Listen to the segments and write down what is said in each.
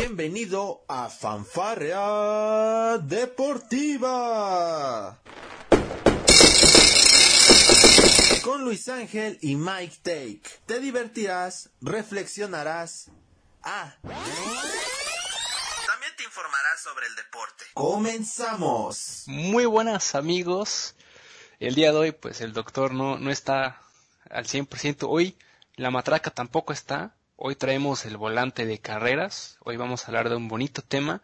Bienvenido a Fanfarrea Deportiva. Con Luis Ángel y Mike Take. Te divertirás, reflexionarás. Ah. También te informarás sobre el deporte. Comenzamos. Muy buenas amigos. El día de hoy pues el doctor no, no está al 100%. Hoy la matraca tampoco está. Hoy traemos el volante de carreras. Hoy vamos a hablar de un bonito tema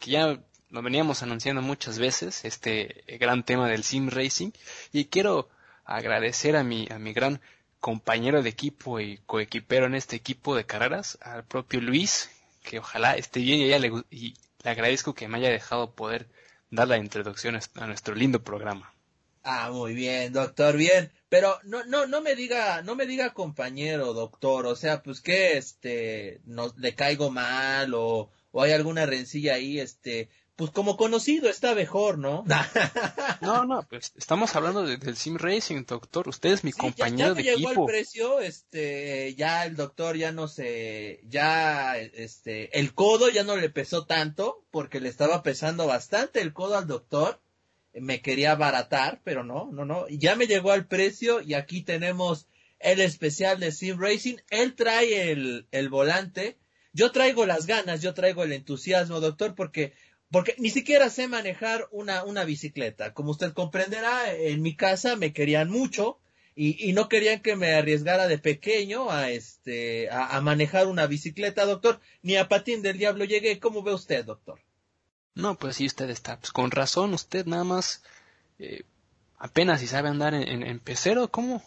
que ya lo veníamos anunciando muchas veces, este gran tema del sim racing. Y quiero agradecer a mi, a mi gran compañero de equipo y coequipero en este equipo de carreras, al propio Luis, que ojalá esté bien y, le, y le agradezco que me haya dejado poder dar la introducción a nuestro lindo programa. Ah, muy bien, doctor, bien. Pero no, no, no me diga, no me diga compañero, doctor. O sea, pues que este, no, le caigo mal o, o hay alguna rencilla ahí, este, pues como conocido está mejor, ¿no? no, no, pues estamos hablando del sim racing, doctor. Usted es mi compañero ya, ya llegó el precio, este, ya el doctor ya no se, ya, este, el codo ya no le pesó tanto porque le estaba pesando bastante el codo al doctor me quería abaratar, pero no, no, no. Ya me llegó al precio y aquí tenemos el especial de Sim Racing. Él trae el, el volante. Yo traigo las ganas, yo traigo el entusiasmo, doctor, porque, porque ni siquiera sé manejar una, una bicicleta. Como usted comprenderá, en mi casa me querían mucho y, y no querían que me arriesgara de pequeño a este, a, a manejar una bicicleta, doctor. Ni a patín del diablo llegué. ¿Cómo ve usted, doctor? No, pues sí, usted está, pues con razón, usted nada más eh, apenas si sabe andar en, en, pecero, ¿cómo?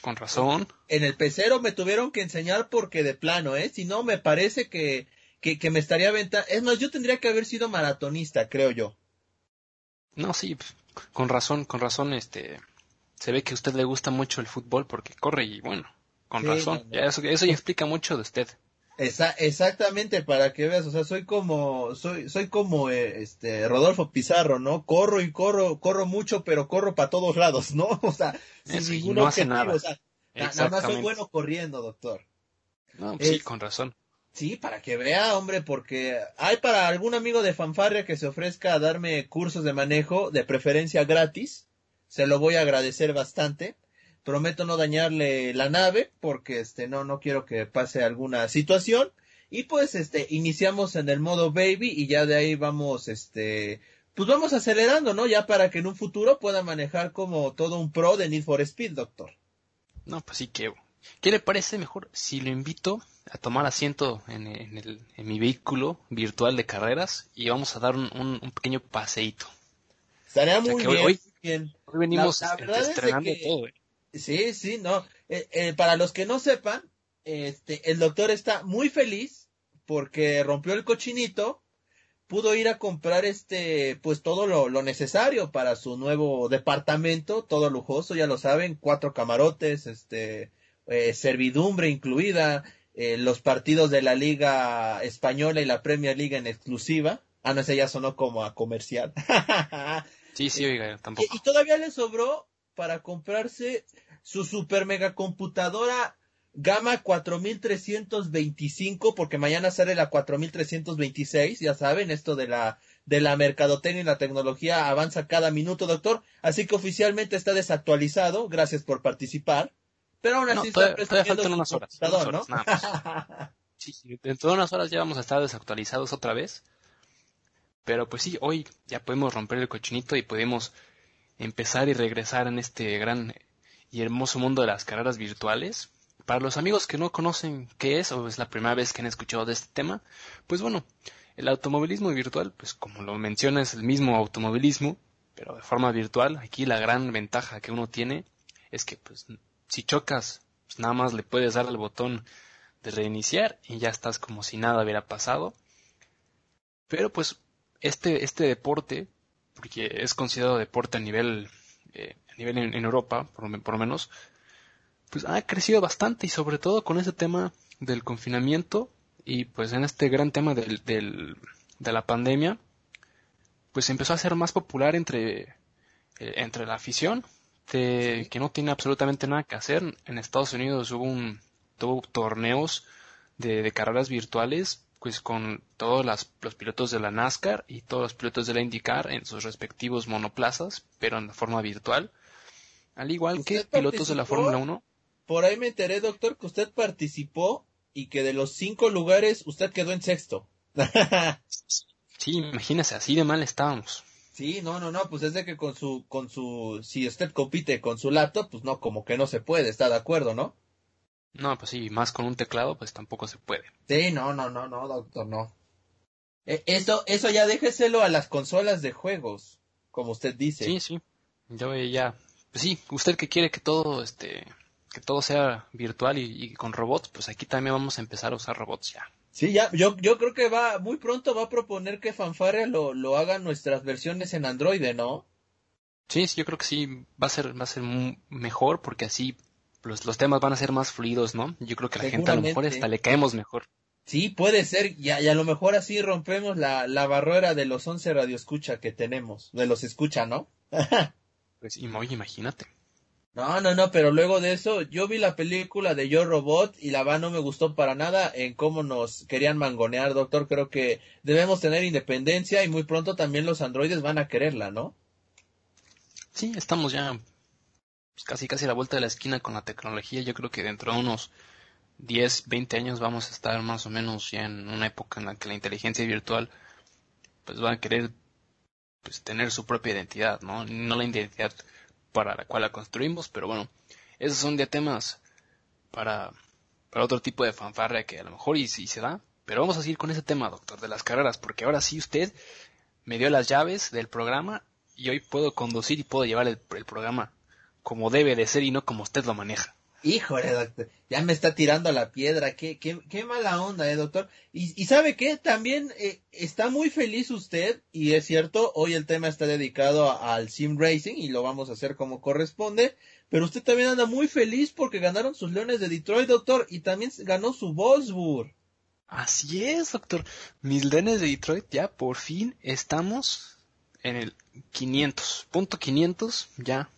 Con razón. En el pecero me tuvieron que enseñar porque de plano, ¿eh? Si no, me parece que, que, que me estaría aventando. Es más, yo tendría que haber sido maratonista, creo yo. No, sí, pues, con razón, con razón, este. Se ve que a usted le gusta mucho el fútbol porque corre y bueno, con sí, razón. No, no. Ya eso, eso ya explica mucho de usted. Esa, exactamente, para que veas, o sea, soy como, soy, soy como eh, este Rodolfo Pizarro, ¿no? Corro y corro, corro mucho, pero corro para todos lados, ¿no? O sea, sin Eso, ningún no objetivo, nada. o sea, na- nada más soy bueno corriendo, doctor. No, pues sí, con razón. Sí, para que vea, hombre, porque hay para algún amigo de fanfarria que se ofrezca a darme cursos de manejo, de preferencia gratis, se lo voy a agradecer bastante. Prometo no dañarle la nave, porque este no, no quiero que pase alguna situación. Y pues este, iniciamos en el modo baby y ya de ahí vamos, este, pues vamos acelerando, ¿no? Ya para que en un futuro pueda manejar como todo un pro de Need for Speed, doctor. No, pues sí, que. ¿Qué le parece mejor si lo invito a tomar asiento en, en el, en mi vehículo virtual de carreras y vamos a dar un, un, un pequeño paseíto? Estaría O sea, muy bien. hoy- muy bien. Hoy venimos La- la verdad es de estrenando que- todo. ¿eh? Sí, sí, no. Eh, eh, para los que no sepan, este, el doctor está muy feliz porque rompió el cochinito, pudo ir a comprar este, pues todo lo, lo necesario para su nuevo departamento, todo lujoso, ya lo saben, cuatro camarotes, este, eh, servidumbre incluida, eh, los partidos de la Liga Española y la Premier League en exclusiva. Ah, no, ese ya sonó como a comercial. Sí, sí, oiga, tampoco. Y, y todavía le sobró para comprarse su super mega computadora gama 4325 porque mañana sale la 4326, ya saben, esto de la de la mercadotecnia y la tecnología avanza cada minuto, doctor, así que oficialmente está desactualizado, gracias por participar. Pero aún No, así todavía- está todavía faltan unas horas, ¿no? sí, dentro de unas horas ya vamos a estar desactualizados otra vez. Pero pues sí, hoy ya podemos romper el cochinito y podemos empezar y regresar en este gran y hermoso mundo de las carreras virtuales. Para los amigos que no conocen qué es o es la primera vez que han escuchado de este tema, pues bueno, el automovilismo virtual, pues como lo menciona, es el mismo automovilismo, pero de forma virtual. Aquí la gran ventaja que uno tiene es que pues si chocas, pues nada más le puedes dar al botón de reiniciar y ya estás como si nada hubiera pasado. Pero pues este, este deporte, porque es considerado deporte a nivel, eh, a nivel en, en Europa, por, lo- por lo menos, pues ha crecido bastante y sobre todo con ese tema del confinamiento y pues en este gran tema del, del, de la pandemia, pues empezó a ser más popular entre, eh, entre la afición, de, que no tiene absolutamente nada que hacer. En Estados Unidos hubo un, tuvo torneos de, de carreras virtuales pues con todos los pilotos de la NASCAR y todos los pilotos de la IndyCar en sus respectivos monoplazas, pero en forma virtual. Al igual que pilotos de la Fórmula 1. Por ahí me enteré, doctor, que usted participó y que de los cinco lugares usted quedó en sexto. sí, imagínese, así de mal estábamos. Sí, no, no, no, pues es de que con su, con su, si usted compite con su laptop, pues no, como que no se puede, está de acuerdo, ¿no? No, pues sí, más con un teclado, pues tampoco se puede. Sí, no, no, no, no, doctor, no. E, eso, eso ya déjeselo a las consolas de juegos, como usted dice. Sí, sí. Yo ya, pues sí, usted que quiere que todo, este, que todo sea virtual y, con robots, pues aquí también vamos a empezar a usar robots ya. Sí, ya, yo, yo creo que va, muy pronto va a proponer que Fanfare lo, lo haga nuestras versiones en Android, ¿no? Sí, sí, yo creo que sí, va a ser, va a ser mejor porque así los, los temas van a ser más fluidos, ¿no? Yo creo que a la gente a lo mejor hasta le caemos mejor. Sí, puede ser, y a, y a lo mejor así rompemos la, la barrera de los 11 radioescucha que tenemos, de los escucha, ¿no? pues, imagínate. No, no, no, pero luego de eso, yo vi la película de Yo Robot y la va no me gustó para nada en cómo nos querían mangonear, doctor. Creo que debemos tener independencia y muy pronto también los androides van a quererla, ¿no? Sí, estamos ya pues, casi casi a la vuelta de la esquina con la tecnología. Yo creo que dentro de unos 10, 20 años vamos a estar más o menos ya en una época en la que la inteligencia virtual pues va a querer pues tener su propia identidad, ¿no? No la identidad para la cual la construimos, pero bueno, esos son de temas para, para otro tipo de fanfarria que a lo mejor y si se da, pero vamos a seguir con ese tema, doctor, de las carreras, porque ahora sí usted me dio las llaves del programa y hoy puedo conducir y puedo llevar el programa como debe de ser y no como usted lo maneja. Híjole, doctor, ya me está tirando la piedra, qué, qué, qué mala onda, eh, doctor. Y, y sabe qué, también eh, está muy feliz usted, y es cierto, hoy el tema está dedicado al sim racing y lo vamos a hacer como corresponde, pero usted también anda muy feliz porque ganaron sus Leones de Detroit, doctor, y también ganó su Wolfsburg. Así es, doctor. Mis Leones de Detroit ya por fin estamos en el 500, punto 500, ya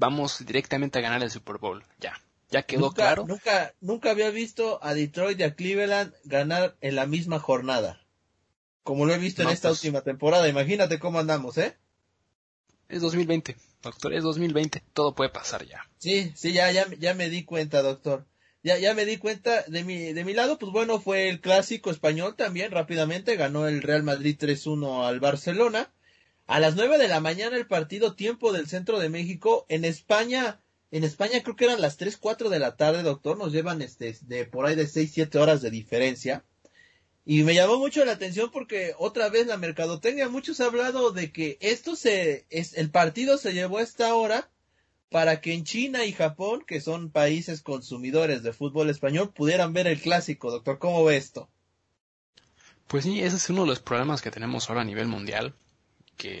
vamos directamente a ganar el Super Bowl. Ya, ya quedó claro. Nunca, nunca había visto a Detroit y a Cleveland ganar en la misma jornada. Como lo he visto en esta pues. última temporada. Imagínate cómo andamos, ¿eh? Es 2020, doctor, es 2020. Todo puede pasar ya. Sí, sí, ya, ya, ya me di cuenta, doctor. Ya, ya me di cuenta de mi, de mi lado, pues bueno, fue el clásico español también, rápidamente, ganó el Real Madrid 3-1 al Barcelona. A las nueve de la mañana el partido tiempo del centro de México. En España, en España creo que eran las tres, cuatro de la tarde, doctor. Nos llevan este, de por ahí de seis, siete horas de diferencia. Y me llamó mucho la atención porque otra vez la mercadotecnia, muchos han hablado de que esto se, es, el partido se llevó a esta hora para que en China y Japón, que son países consumidores de fútbol español, pudieran ver el clásico, doctor. ¿Cómo ve esto? Pues sí, ese es uno de los problemas que tenemos ahora a nivel mundial.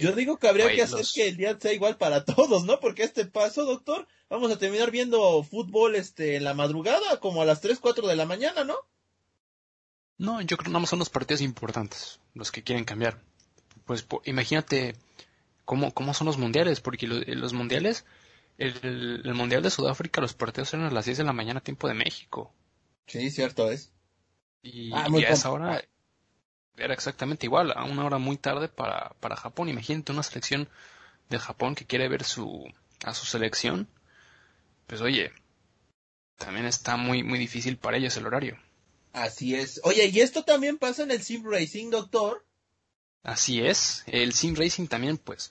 Yo digo que habría que hacer que el día sea igual para todos, ¿no? Porque este paso, doctor, vamos a terminar viendo fútbol este en la madrugada, como a las 3, 4 de la mañana, ¿no? No, yo creo que nada más son los partidos importantes, los que quieren cambiar. Pues imagínate cómo, cómo son los mundiales, porque los, mundiales, el, mundial de Sudáfrica, los partidos eran a las 10 de la mañana, tiempo de México. Sí, cierto es. Y, ah, y a esa hora era exactamente igual, a una hora muy tarde para, para Japón. Imagínate una selección de Japón que quiere ver su, a su selección. Pues oye, también está muy, muy difícil para ellos el horario. Así es. Oye, ¿y esto también pasa en el Sim Racing, doctor? Así es. El Sim Racing también, pues,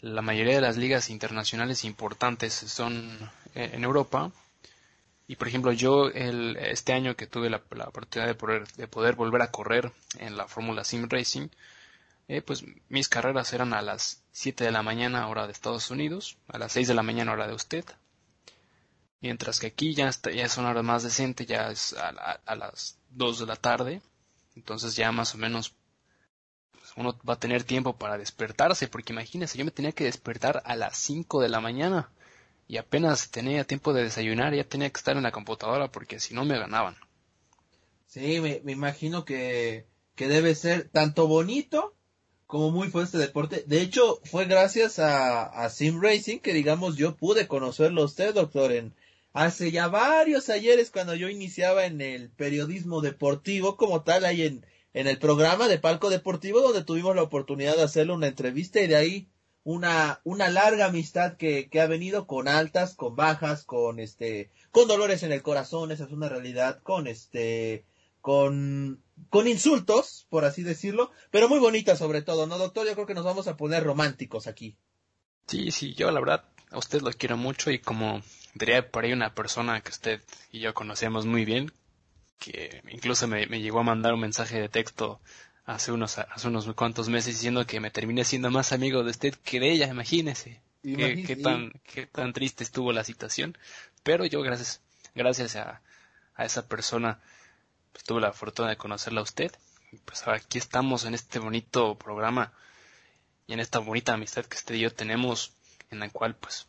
la mayoría de las ligas internacionales importantes son eh, en Europa y por ejemplo, yo este año que tuve la, oportunidad de poder, de poder, volver a correr en la Fórmula Sim Racing, eh, pues mis carreras eran a las 7 de la mañana hora de Estados Unidos, a las 6 de la mañana hora de usted. Mientras que aquí ya, está, ya es una hora más decente, ya es a, a, las 2 de la tarde. Entonces ya más o menos pues, uno va a tener tiempo para despertarse, porque imagínese, yo me tenía que despertar a las 5 de la mañana y apenas tenía tiempo de desayunar, ya tenía que estar en la computadora porque si no me ganaban. Sí, me, imagino que, que debe ser tanto bonito como muy fuerte este deporte. De hecho, fue gracias a, a Sim Racing que, digamos, yo pude conocerlo a usted, doctor, en hace ya varios ayeres cuando yo iniciaba en el periodismo deportivo como tal, ahí en, en el programa de Palco Deportivo donde tuvimos la oportunidad de hacerle una entrevista y de ahí una, una larga amistad que, que ha venido con altas, con bajas, con este, con dolores en el corazón, esa es una realidad, con este, con, con insultos, por así decirlo, pero muy bonita sobre todo, ¿no, doctor? Yo creo que nos vamos a poner románticos aquí. Sí, sí, yo la verdad a usted lo quiero mucho y como diría por ahí una persona que usted y yo conocemos muy bien, que incluso me, me llegó a mandar un mensaje de texto hace unos, hace unos cuantos meses diciendo que me terminé siendo más amigo de usted que de ella, imagínese. Qué, tan, qué tan triste estuvo la situación. Pero yo gracias, gracias a, a esa persona pues, tuve la fortuna de conocerla a usted. Y pues ahora aquí estamos en este bonito programa y en esta bonita amistad que usted y yo tenemos, en la cual pues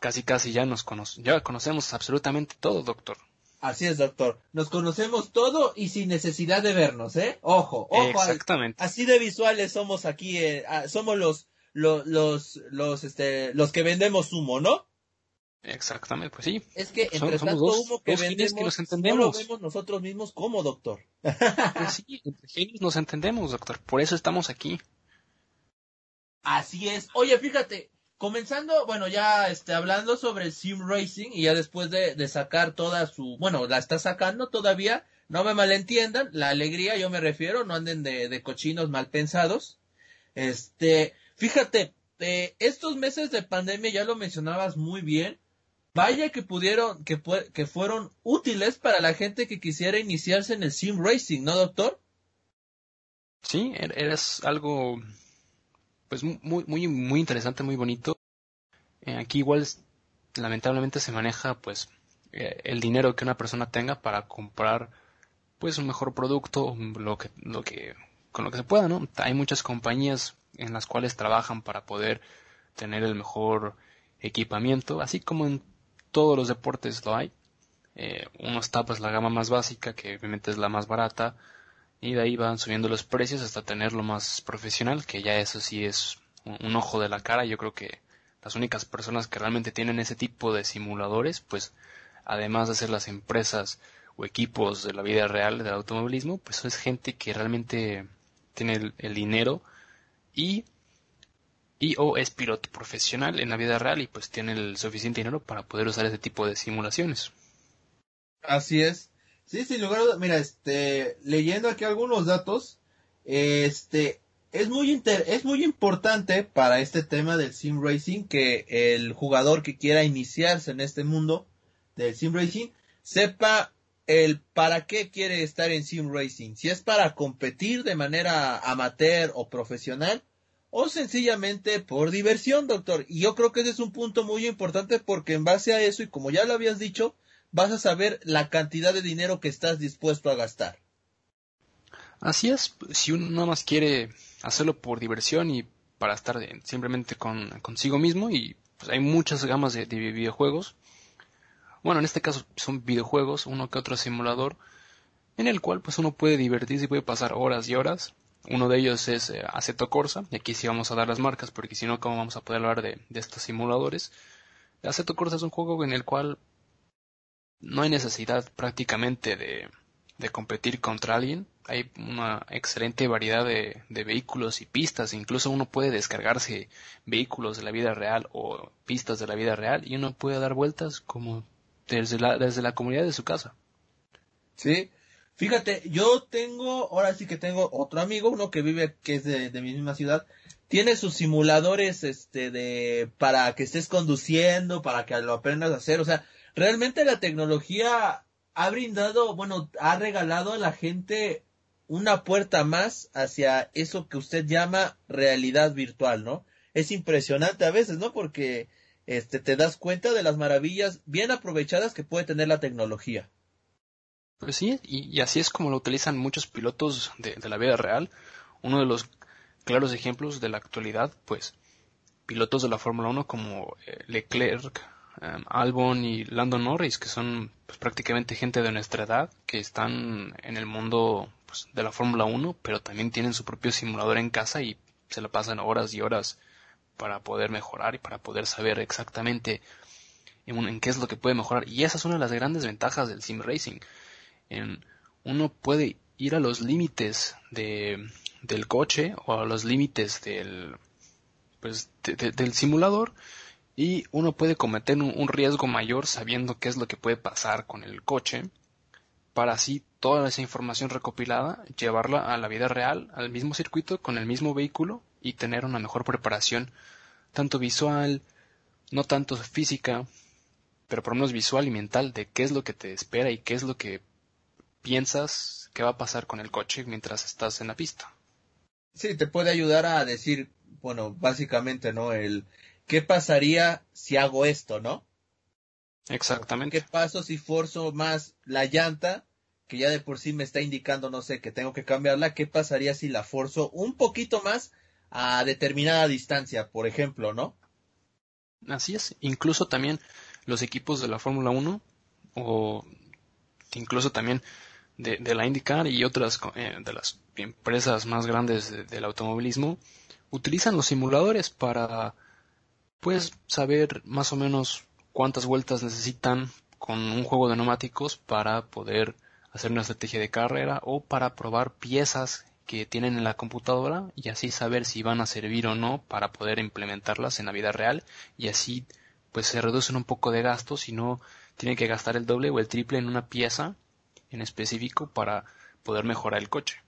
casi casi ya nos ya conocemos absolutamente todo, doctor. Así es, doctor. Nos conocemos todo y sin necesidad de vernos, ¿eh? Ojo, ojo. Exactamente. Así de visuales somos aquí, eh, somos los, los, los, los, este, los que vendemos humo, ¿no? Exactamente, pues sí. Es que entre tanto humo que vendemos, que nos entendemos. vemos nosotros mismos como doctor. Pues sí, entre genios nos entendemos, doctor. Por eso estamos aquí. Así es. Oye, fíjate, comenzando, bueno, ya este, hablando sobre el Sim Racing y ya después de, sacar toda su, bueno, la está sacando todavía, no me malentiendan, la alegría yo me refiero, no anden de, de cochinos mal pensados. Este, fíjate, eh, estos meses de pandemia ya lo mencionabas muy bien, vaya que pudieron, que, que fueron útiles para la gente que quisiera iniciarse en el Sim Racing, ¿no, doctor? Sí, er, eres algo pues muy, muy, muy interesante, muy bonito. Eh, aquí igual lamentablemente se maneja pues eh, el dinero que una persona tenga para comprar pues un mejor producto, lo que, lo que, con lo que se pueda, ¿no? Hay muchas compañías en las cuales trabajan para poder tener el mejor equipamiento, así como en todos los deportes lo hay. Eh, uno está pues la gama más básica, que obviamente es la más barata, y de ahí van subiendo los precios hasta tener lo más profesional, que ya eso sí es un, ojo de la cara. Yo creo que las únicas personas que realmente tienen ese tipo de simuladores, pues además de ser las empresas o equipos de la vida real del automovilismo, pues es gente que realmente tiene el, dinero y, y o es piloto profesional en la vida real y pues tiene el suficiente dinero para poder usar ese tipo de simulaciones. Así es. Sí, sin lugar a dudas, mira, este, leyendo aquí algunos datos, este, es muy es muy importante para este tema del sim racing que el jugador que quiera iniciarse en este mundo del sim racing sepa el para qué quiere estar en sim racing, si es para competir de manera amateur o profesional o sencillamente por diversión, doctor. Y yo creo que ese es un punto muy importante porque en base a eso y como ya lo habías dicho, vas a saber la cantidad de dinero que estás dispuesto a gastar. Así es, si uno nada más quiere hacerlo por diversión y para estar simplemente con, consigo mismo y pues hay muchas gamas de, videojuegos. Bueno, en este caso son videojuegos, uno que otro simulador, en el cual pues uno puede divertirse y puede pasar horas y horas. Uno de ellos es eh, Aceto Corsa, y aquí sí vamos a dar las marcas porque si no, ¿cómo vamos a poder hablar de, de estos simuladores? Aceto Corsa es un juego en el cual no hay necesidad prácticamente de, de competir contra alguien. Hay una excelente variedad de, de, vehículos y pistas. Incluso uno puede descargarse vehículos de la vida real o pistas de la vida real y uno puede dar vueltas como desde la, desde la comunidad de su casa. Sí. Fíjate, yo tengo, ahora sí que tengo otro amigo, uno que vive, que es de, de mi misma ciudad, tiene sus simuladores, este, de, para que estés conduciendo, para que lo aprendas a hacer, o sea, realmente la tecnología ha brindado, bueno, ha regalado a la gente una puerta más hacia eso que usted llama realidad virtual, ¿no? Es impresionante a veces, ¿no? Porque este te das cuenta de las maravillas bien aprovechadas que puede tener la tecnología. Pues sí, y, así es como lo utilizan muchos pilotos de, la vida real. Uno de los claros ejemplos de la actualidad, pues, pilotos de la Fórmula 1 como eh, Leclerc, Em, Albon y Lando Norris, que son pues, prácticamente gente de nuestra edad, que están en el mundo pues, de la Fórmula 1, pero también tienen su propio simulador en casa y se lo pasan horas y horas para poder mejorar y para poder saber exactamente en, qué es lo que puede mejorar. Y esa es una de las grandes ventajas del sim racing. En, uno puede ir a los límites de, del coche o a los límites del, pues, del simulador y uno puede cometer un, riesgo mayor sabiendo qué es lo que puede pasar con el coche para así toda esa información recopilada llevarla a la vida real, al mismo circuito, con el mismo vehículo y tener una mejor preparación, tanto visual, no tanto física, pero por lo menos visual y mental de qué es lo que te espera y qué es lo que piensas que va a pasar con el coche mientras estás en la pista. Sí, te puede ayudar a decir, bueno, básicamente, ¿no? El qué pasaría si hago esto, ¿no? Exactamente. ¿Qué paso si forzo más la llanta, que ya de por sí me está indicando, no sé, que tengo que cambiarla? ¿Qué pasaría si la forzo un poquito más a determinada distancia, por ejemplo, ¿no? Así es. Incluso también los equipos de la Fórmula 1 o incluso también de, la IndyCar y otras eh, de las empresas más grandes del automovilismo utilizan los simuladores para pues saber más o menos cuántas vueltas necesitan con un juego de neumáticos para poder hacer una estrategia de carrera o para probar piezas que tienen en la computadora y así saber si van a servir o no para poder implementarlas en la vida real y así pues se reducen un poco de gastos y no tienen que gastar el doble o el triple en una pieza en específico para poder mejorar el coche.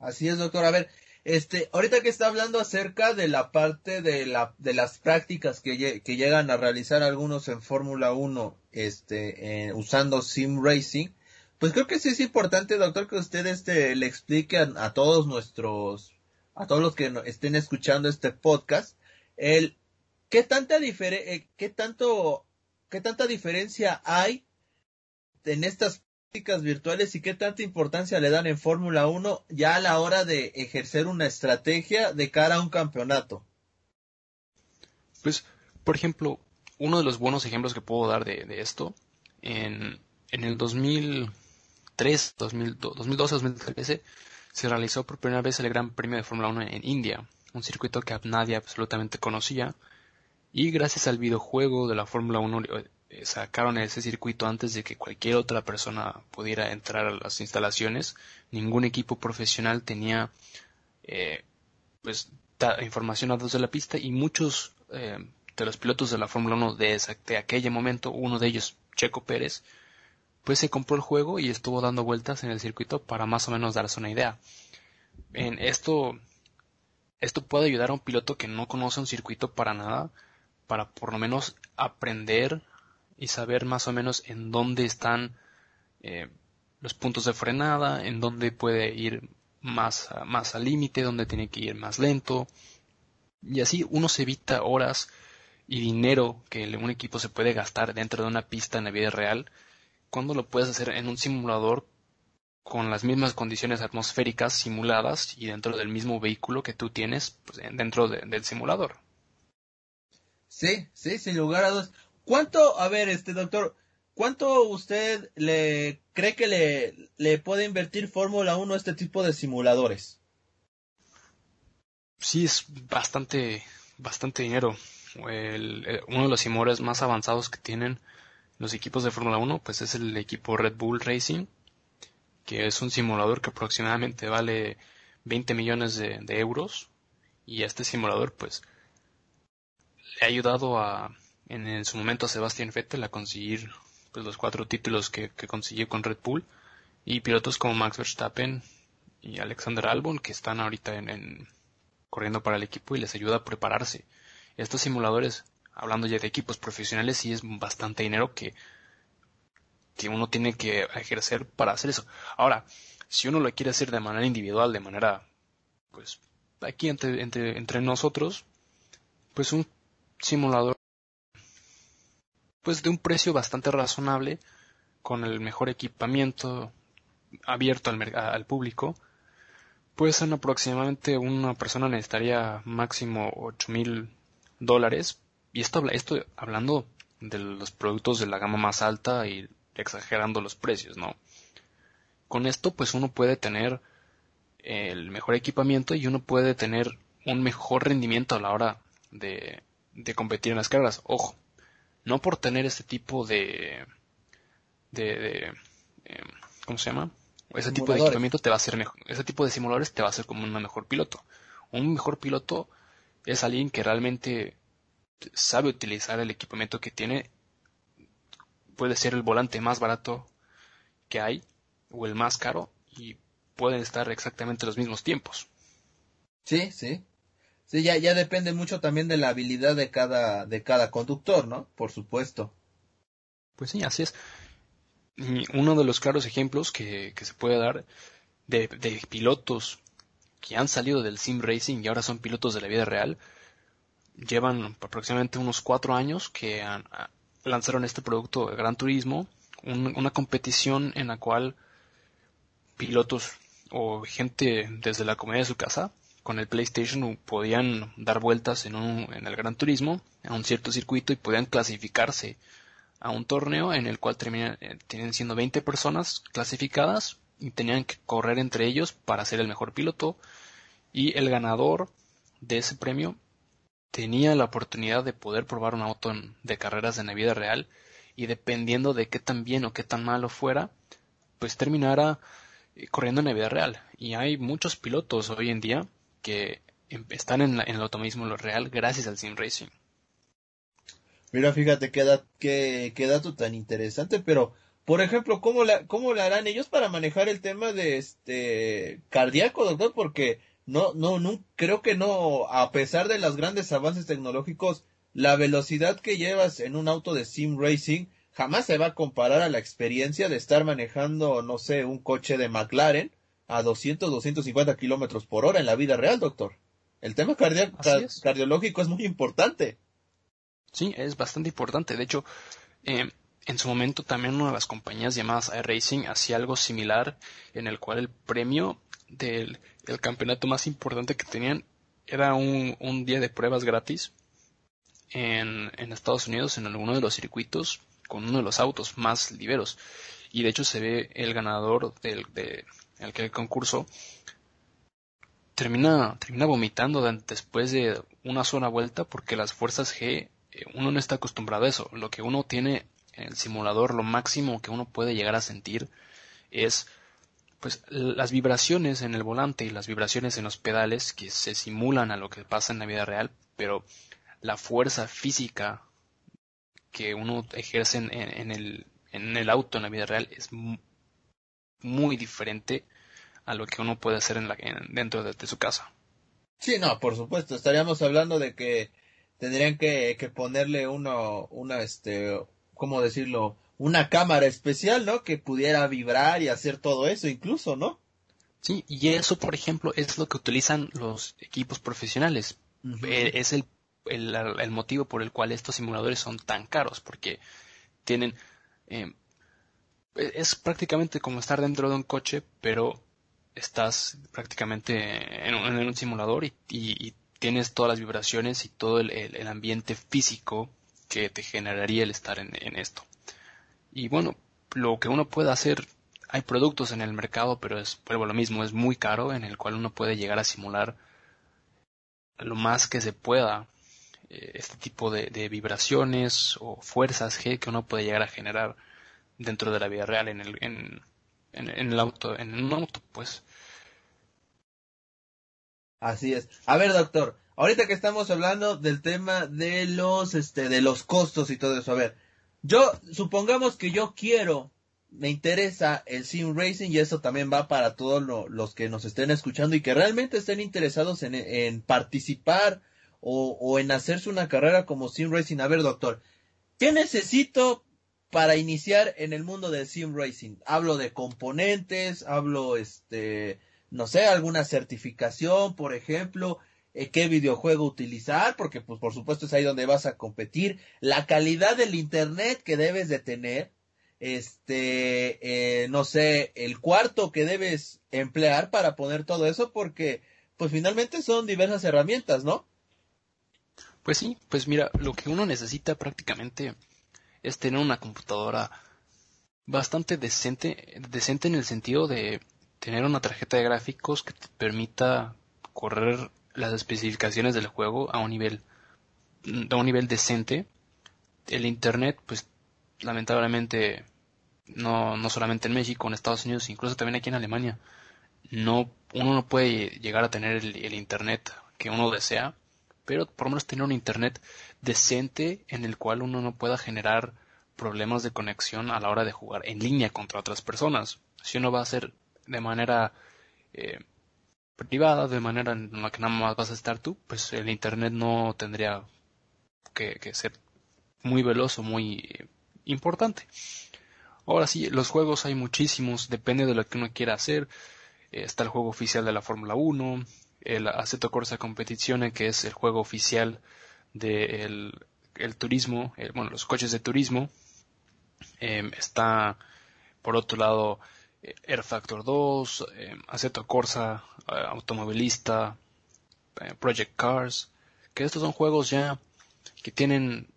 Así es, doctor. A ver, este, ahorita que está hablando acerca de la parte de la, de las prácticas que, que llegan a realizar algunos en Fórmula 1, este, usando Sim Racing, pues creo que sí es importante, doctor, que usted este, le explique a, todos nuestros, a todos los que estén escuchando este podcast, el, qué tanta diferencia, eh, qué tanto, qué tanta diferencia hay en estas virtuales y qué tanta importancia le dan en Fórmula 1 ya a la hora de ejercer una estrategia de cara a un campeonato. Pues, por ejemplo, uno de los buenos ejemplos que puedo dar de, esto, en, en el 2003, 2012, 2013, se realizó por primera vez el Gran Premio de Fórmula 1 en India, un circuito que nadie absolutamente conocía, y gracias al videojuego de la Fórmula 1 eh, sacaron ese circuito antes de que cualquier otra persona pudiera entrar a las instalaciones. Ningún equipo profesional tenía eh, pues información a dos de la pista y muchos eh, de los pilotos de la Fórmula 1 de, de aquel momento, uno de ellos, Checo Pérez, pues se compró el juego y estuvo dando vueltas en el circuito para más o menos darse una idea. En esto, esto puede ayudar a un piloto que no conoce un circuito para nada, para por lo menos aprender y saber más o menos en dónde están eh, los puntos de frenada, en dónde puede ir más, más al límite, dónde tiene que ir más lento. Y así uno se evita horas y dinero que un equipo se puede gastar dentro de una pista en la vida real cuando lo puedes hacer en un simulador con las mismas condiciones atmosféricas simuladas y dentro del mismo vehículo que tú tienes pues, dentro del simulador. Sí, sí, sin lugar a dudas. ¿Cuánto, a ver, este doctor, cuánto usted le cree que le, puede invertir Fórmula 1 a este tipo de simuladores? Sí, es bastante, bastante dinero. El, uno de los simuladores más avanzados que tienen los equipos de Fórmula 1, pues es el equipo Red Bull Racing, que es un simulador que aproximadamente vale 20 millones de, de euros. Y este simulador, pues, le ha ayudado a, en, su momento a Sebastián Vettel a conseguir pues, los cuatro títulos que, consiguió con Red Bull y pilotos como Max Verstappen y Alexander Albon que están ahorita en, corriendo para el equipo y les ayuda a prepararse. Estos simuladores, hablando ya de equipos profesionales, sí es bastante dinero que, que uno tiene que ejercer para hacer eso. Ahora, si uno lo quiere hacer de manera individual, de manera, pues, aquí entre, entre, entre nosotros, pues un simulador pues de un precio bastante razonable, con el mejor equipamiento abierto al, público, pues en aproximadamente una persona necesitaría máximo ocho mil dólares. Y esto, esto hablando de los productos de la gama más alta y exagerando los precios, ¿no? Con esto, pues uno puede tener el mejor equipamiento y uno puede tener un mejor rendimiento a la hora de, de competir en las carreras. Ojo, no por tener este tipo de, de, em, ¿cómo se llama? ese tipo de equipamiento te va a hacer mejor, ese tipo de simuladores te va a hacer como un mejor piloto. Un mejor piloto es alguien que realmente sabe utilizar el equipamiento que tiene. Puede ser el volante más barato que hay o el más caro y pueden estar exactamente los mismos tiempos. Sí, sí. Sí, ya, ya depende mucho también de la habilidad de cada, de cada conductor, ¿no? Por supuesto. Pues sí, así es. uno de los claros ejemplos que, que se puede dar de, de, pilotos que han salido del sim racing y ahora son pilotos de la vida real, llevan aproximadamente unos cuatro años que lanzaron este producto Gran Turismo, una competición en la cual pilotos o gente desde la comunidad de su casa con el PlayStation podían dar vueltas en, un, en el Gran Turismo a un cierto circuito y podían clasificarse a un torneo en el cual terminan, eh, tienen siendo 20 personas clasificadas y tenían que correr entre ellos para ser el mejor piloto y el ganador de ese premio tenía la oportunidad de poder probar un auto de carreras en la vida real y dependiendo de qué tan bien o qué tan malo fuera, pues terminara eh, corriendo en la vida real. Y hay muchos pilotos hoy en día que em, están en, el automovilismo real gracias al sim racing. Mira, fíjate qué, qué, dato tan interesante, pero por ejemplo, ¿cómo la, ¿cómo harán ellos para manejar el tema de este cardíaco, doctor? Porque no, no, no, creo que no, a pesar de los grandes avances tecnológicos, la velocidad que llevas en un auto de sim racing jamás se va a comparar a la experiencia de estar manejando, no sé, un coche de McLaren a 200, 250 kilómetros por hora en la vida real, doctor. El tema cardiológico es muy importante. Sí, es bastante importante. De hecho, eh, en su momento también una de las compañías llamadas iRacing hacía algo similar en el cual el premio del campeonato más importante que tenían era un, un día de pruebas gratis en, en, Estados Unidos en alguno de los circuitos con uno de los autos más liberos. Y de hecho se ve el ganador del, de, en el que el concurso termina, termina vomitando después de una sola vuelta porque las fuerzas G, eh, uno no está acostumbrado a eso. Lo que uno tiene en el simulador, lo máximo que uno puede llegar a sentir es pues las vibraciones en el volante y las vibraciones en los pedales que se simulan a lo que pasa en la vida real, pero la fuerza física que uno ejerce en, el, en el auto en la vida real es muy diferente a lo que uno puede hacer en la, dentro de, su casa. Sí, no, por supuesto. Estaríamos hablando de que tendrían que, que ponerle uno, una, este, ¿cómo decirlo? Una cámara especial, ¿no? Que pudiera vibrar y hacer todo eso, incluso, ¿no? Sí, y eso, por ejemplo, es lo que utilizan los equipos profesionales. Eh, es el, el, el, motivo por el cual estos simuladores son tan caros, porque tienen eh, es prácticamente como estar dentro de un coche, pero estás prácticamente en un, simulador y, tienes todas las vibraciones y todo el, ambiente físico que te generaría el estar en, esto. Y bueno, lo que uno puede hacer, hay productos en el mercado, pero es lo mismo, es muy caro, en el cual uno puede llegar a simular lo más que se pueda eh, este tipo de, de, vibraciones o fuerzas G que uno puede llegar a generar dentro de la vida real, en el, en, en, el auto, en un auto, pues. Así es. A ver, doctor, ahorita que estamos hablando del tema de los, este, de los costos y todo eso, a ver, yo, supongamos que yo quiero, me interesa el sim racing y eso también va para todos los que nos estén escuchando y que realmente estén interesados en, en participar o, o en hacerse una carrera como sim racing. A ver, doctor, ¿qué necesito para iniciar en el mundo del sim racing. Hablo de componentes, hablo, este, no sé, alguna certificación, por ejemplo, eh, qué videojuego utilizar, porque pues por supuesto es ahí donde vas a competir, la calidad del internet que debes de tener, este, eh, no sé, el cuarto que debes emplear para poner todo eso, porque pues finalmente son diversas herramientas, ¿no? Pues sí, pues mira, lo que uno necesita prácticamente es tener una computadora bastante decente, decente en el sentido de tener una tarjeta de gráficos que te permita correr las especificaciones del juego a un nivel a un nivel decente. El internet, pues lamentablemente no, no solamente en México, en Estados Unidos, incluso también aquí en Alemania, no, uno no puede llegar a tener el, internet que uno desea, pero por lo menos tener un internet decente en el cual uno no pueda generar problemas de conexión a la hora de jugar en línea contra otras personas. Si uno va a hacer de manera eh, privada, de manera en la que nada más vas a estar tú, pues el internet no tendría que, ser muy veloz o muy eh, importante. Ahora sí, los juegos hay muchísimos, depende de lo que uno quiera hacer. Está el juego oficial de la Fórmula 1, el Assetto Corsa Competizione, que es el juego oficial del el turismo, bueno, los coches de turismo. Em, está, por otro lado, eh, Air Factor 2, em, Assetto Corsa, eh, Automovilista, Project Cars, que estos son juegos ya que tienen,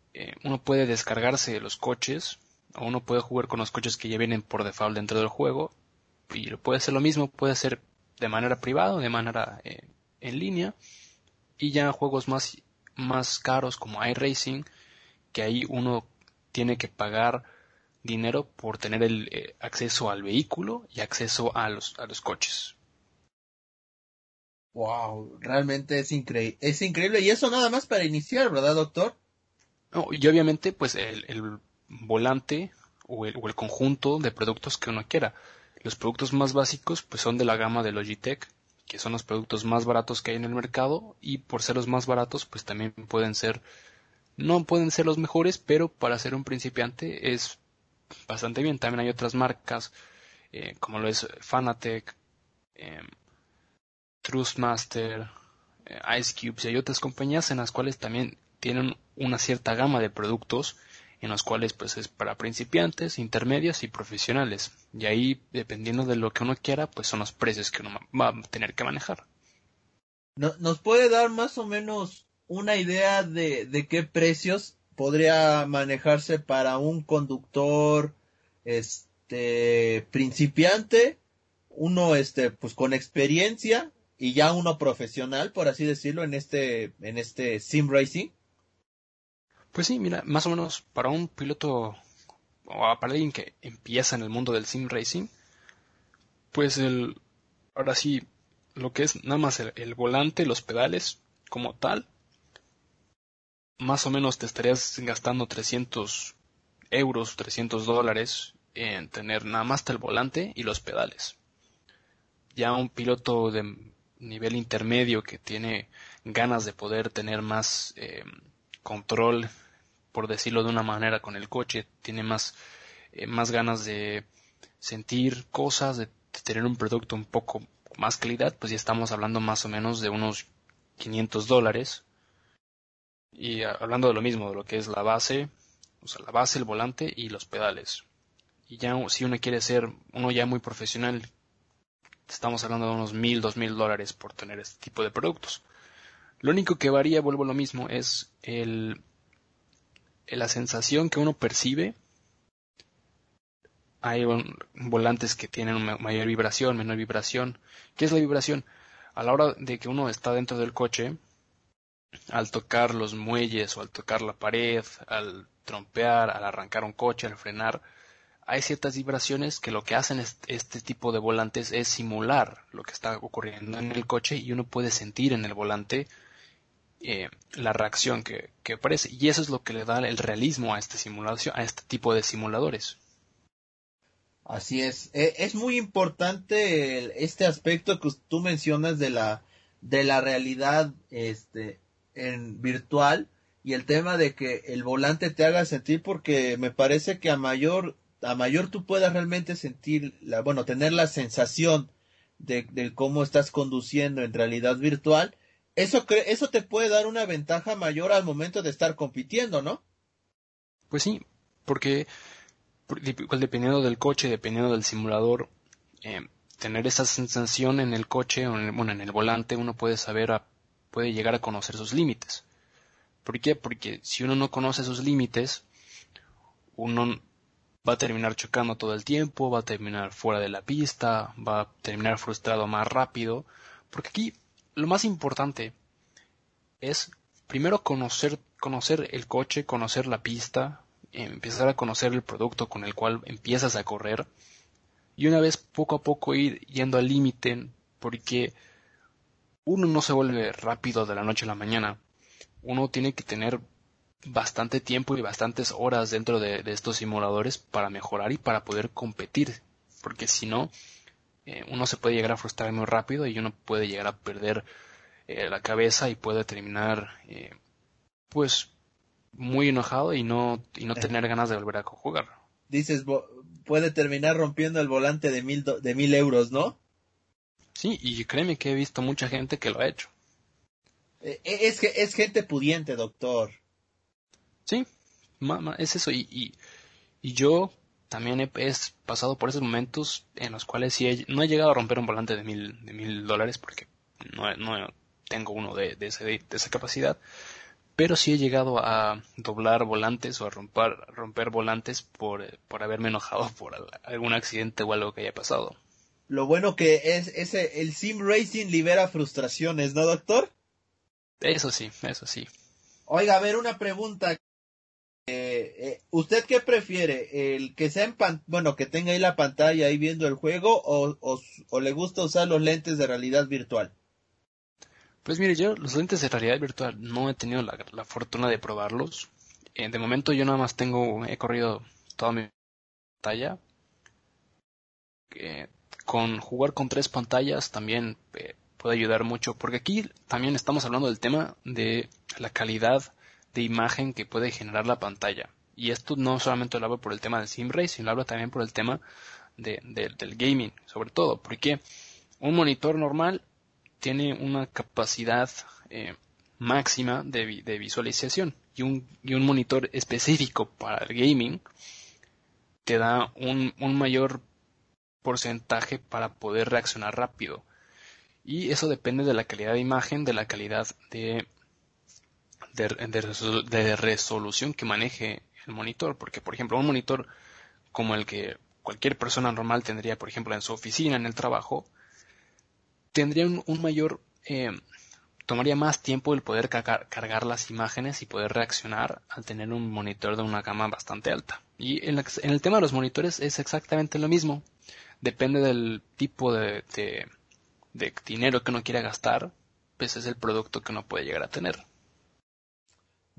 uno puede descargarse los coches, o uno puede jugar con los coches que ya vienen por default dentro del juego, y puede ser lo mismo, puede ser de manera privada o de manera eh, en línea. Y ya juegos más, más caros como iRacing, que ahí uno tiene que pagar dinero por tener el eh, acceso al vehículo y acceso a los, a los coches. Wow, realmente es, increíble es increíble. Y eso nada más para iniciar, ¿verdad, doctor? y obviamente, pues el, el volante o el, o el, conjunto de productos que uno quiera. Los productos más básicos pues son de la gama de Logitech, que son los productos más baratos que hay en el mercado y por ser los más baratos pues también pueden ser no pueden ser los mejores, pero para ser un principiante es bastante bien. También hay otras marcas eh, como lo es Fanatec, eh, Trustmaster, eh, Ice Cubes y hay otras compañías en las cuales también tienen una cierta gama de productos en los cuales pues es para principiantes, intermedios y profesionales. Y ahí, dependiendo de lo que uno quiera, pues son los precios que uno va a tener que manejar. ¿Nos puede dar más o menos una idea de, de qué precios podría manejarse para un conductor este principiante, uno este pues con experiencia y ya uno profesional, por así decirlo, en este en este sim racing? Pues sí, mira, más o menos para un piloto o para alguien que empieza en el mundo del sim racing, pues el, ahora sí, lo que es nada más el, volante, los pedales como tal, más o menos te estarías gastando 300 euros, 300 dólares en tener nada más el volante y los pedales. Ya un piloto de nivel intermedio que tiene ganas de poder tener más eh, control, por decirlo de una manera, con el coche, tiene más, eh, más ganas de sentir cosas, de, tener un producto un poco más calidad, pues ya estamos hablando más o menos de unos 500 dólares. Y hablando de lo mismo, de lo que es la base, o sea, la base, el volante y los pedales. Y ya si uno quiere ser uno ya muy profesional, estamos hablando de unos mil, dos mil dólares por tener este tipo de productos. Lo único que varía, vuelvo a lo mismo, es el, la sensación que uno percibe. Hay volantes que tienen mayor vibración, menor vibración. ¿Qué es la vibración? A la hora de que uno está dentro del coche, al tocar los muelles o al tocar la pared, al trompear, al arrancar un coche, al frenar, hay ciertas vibraciones que lo que hacen este tipo de volantes es simular lo que está ocurriendo en el coche y uno puede sentir en el volante eh, la reacción que, que aparece. Y eso es lo que le da el realismo a, este simulación, a este tipo de simuladores. Así es. E, es muy importante este aspecto que tú mencionas de la, de la realidad este, virtual y el tema de que el volante te haga sentir porque me parece que a mayor a mayor tú puedas realmente sentir la bueno tener la sensación de cómo estás conduciendo en realidad virtual eso, eso te puede dar una ventaja mayor al momento de estar compitiendo, ¿no? Pues sí, porque dependiendo del coche, dependiendo del simulador, eh, tener esa sensación en el coche o en el, bueno, en el volante, uno puede saber, puede llegar a conocer sus límites. ¿Por qué? Porque si uno no conoce sus límites, uno va a terminar chocando todo el tiempo, va a terminar fuera de la pista, va a terminar frustrado más rápido, porque aquí lo más importante es primero conocer, conocer el coche, conocer la pista, empezar a conocer el producto con el cual empiezas a correr y una vez poco a poco ir yendo al límite porque uno no se vuelve rápido de la noche a la mañana. Uno tiene que tener bastante tiempo y bastantes horas dentro de, estos simuladores para mejorar y para poder competir. Porque si no, eh, uno se puede llegar a frustrar muy rápido y uno puede llegar a perder eh, la cabeza y puede terminar eh, pues muy enojado y no, y no tener ganas de volver a jugar. Dices, puede terminar rompiendo el volante de mil, de mil euros, ¿no? Sí, y créeme que he visto mucha gente que lo ha hecho. Es que es gente pudiente, doctor. Sí, es eso. Y, y, yo también he, pasado por esos momentos en los cuales sí no he llegado a romper un volante de mil, de mil dólares porque no, no tengo uno de, de, de esa capacidad. Pero sí he llegado a doblar volantes o a romper, romper volantes por, por haberme enojado por algún accidente o algo que haya pasado. Lo bueno que es ese el sim racing libera frustraciones, ¿no, doctor? Eso sí, eso sí. Oiga, a ver una pregunta. Eh, eh, ¿Usted qué prefiere? ¿El que sea en pan bueno, que tenga ahí la pantalla ahí viendo el juego o, o, le gusta usar los lentes de realidad virtual? Pues mire, yo los lentes de realidad virtual no he tenido la, fortuna de probarlos. Eh, de momento yo nada más tengo, he corrido toda mi pantalla. con jugar con tres pantallas también puede ayudar mucho, porque aquí también estamos hablando del tema de la calidad de imagen que puede generar la pantalla. Y esto no solamente lo hablo por el tema del sim race, sino lo hablo también por el tema de, del gaming, sobre todo, porque un monitor normal tiene una capacidad eh, máxima de, visualización y un, y un, monitor específico para el gaming te da un, un mayor porcentaje para poder reaccionar rápido. Y eso depende de la calidad de imagen, de la calidad de de, resolución que maneje el monitor, porque por ejemplo un monitor como el que cualquier persona normal tendría, por ejemplo, en su oficina, en el trabajo, tendría un, mayor, eh, tomaría más tiempo el poder cargar, las imágenes y poder reaccionar al tener un monitor de una gama bastante alta. Y en, el tema de los monitores es exactamente lo mismo. Depende del tipo de, de, de dinero que uno quiera gastar, pues es el producto que uno puede llegar a tener.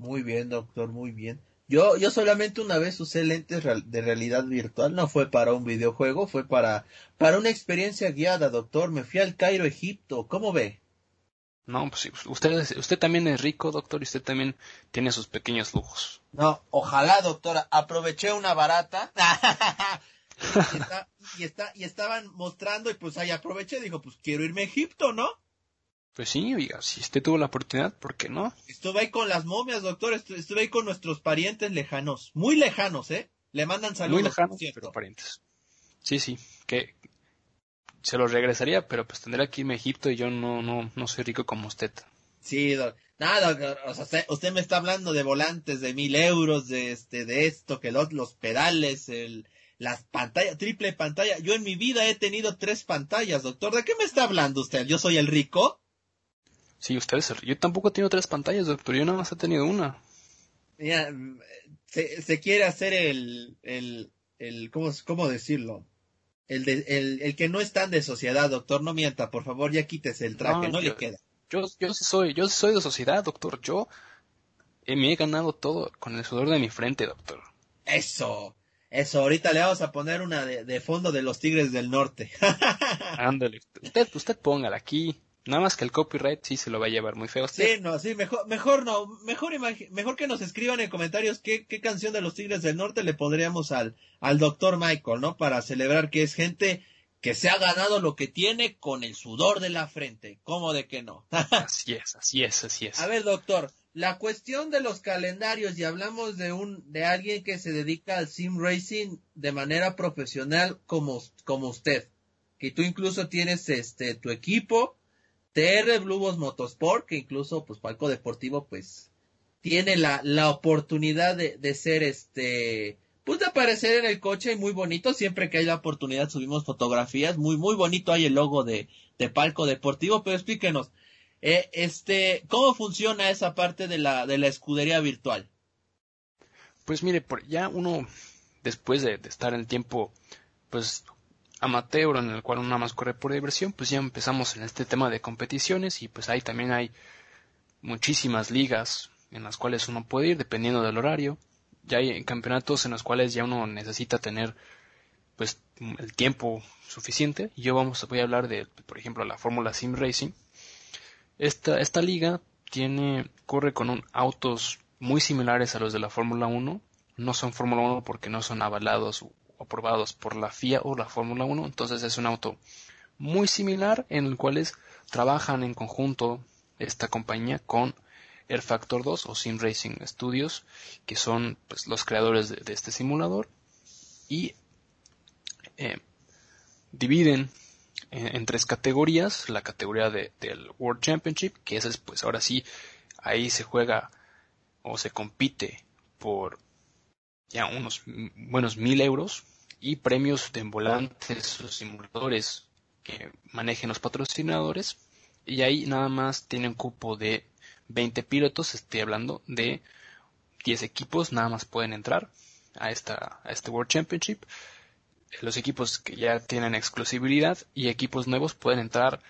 Muy bien, doctor, muy bien. Yo, yo solamente una vez usé lentes de realidad virtual, no fue para un videojuego, fue para, para una experiencia guiada, doctor. Me fui al Cairo, Egipto. ¿Cómo ve? No, pues usted, usted también es rico, doctor, y usted también tiene sus pequeños lujos. No, ojalá, doctora. Aproveché una barata. y, está, y estaban mostrando y pues ahí aproveché, dijo, pues quiero irme a Egipto, ¿no? Pues sí, oiga, si usted tuvo la oportunidad, ¿por qué no? Estuve ahí con las momias, doctor, estuve ahí con nuestros parientes lejanos, muy lejanos, ¿eh? Le mandan saludos. Muy lejanos, pero parientes. Sí, sí, que se los regresaría, pero pues tendría que irme a Egipto y yo no, no, no soy rico como usted. Sí, nada, o sea, usted, me está hablando de volantes de mil euros, de este, de esto, que los, los pedales, el, las pantallas, triple pantalla. Yo en mi vida he tenido tres pantallas, doctor. ¿De qué me está hablando usted? ¿Yo soy el rico? Sí, ustedes. Yo tampoco he tenido tres pantallas, doctor. Yo nada más he tenido una. Mira, se, se quiere hacer el, el, el ¿cómo, cómo decirlo? El, de, el, el, que no es tan de sociedad, doctor, no mienta, por favor, ya quítese el traje, no, le queda. Yo, yo sí soy, yo soy de sociedad, doctor. Yo me he ganado todo con el sudor de mi frente, doctor. Eso, eso, ahorita le vamos a poner una de, de fondo de los Tigres del Norte. Ándale, usted, usted póngala aquí. Nada más que el copyright sí se lo va a llevar muy feo. Sí, no, sí, mejor, mejor no, mejor, mejor que nos escriban en comentarios qué, qué canción de los Tigres del Norte le pondríamos al, al doctor Michael, ¿no? Para celebrar que es gente que se ha ganado lo que tiene con el sudor de la frente. ¿Cómo de que no? así es, así es, así es. A ver, doctor, la cuestión de los calendarios y hablamos de un, de alguien que se dedica al sim racing de manera profesional como, como usted, que tú incluso tienes este, tu equipo, TR Blue Motorsport, que incluso, pues, Palco Deportivo, pues, tiene la, la oportunidad de, de ser este, pues de aparecer en el coche muy bonito, siempre que hay la oportunidad subimos fotografías, muy, muy bonito hay el logo de, de Palco Deportivo, pero explíquenos, eh, este, ¿cómo funciona esa parte de la, de la escudería virtual? Pues mire, por, ya uno, después de, estar en el tiempo, pues amateur en el cual uno nada más corre por diversión, pues ya empezamos en este tema de competiciones y pues ahí también hay muchísimas ligas en las cuales uno puede ir dependiendo del horario. Ya hay campeonatos en los cuales ya uno necesita tener pues el tiempo suficiente. Yo vamos, voy a hablar de, por ejemplo, la Fórmula Sim Racing. Esta, esta liga tiene, corre con un, autos muy similares a los de la Fórmula 1. No son Fórmula 1 porque no son avalados aprobados por la FIA o la Fórmula 1. Entonces es un auto muy similar en el cual trabajan en conjunto esta compañía con Air Factor 2 o Sim Racing Studios, que son pues, los creadores de, este simulador. Y eh, dividen en, tres categorías. La categoría de, del World Championship, que es pues ahora sí, ahí se juega o se compite por ya unos buenos mil euros y premios de volantes o simuladores que manejen los patrocinadores y ahí nada más tiene un cupo de 20 pilotos, estoy hablando de 10 equipos, nada más pueden entrar a, esta, a este World Championship. Los equipos que ya tienen exclusividad y equipos nuevos pueden entrar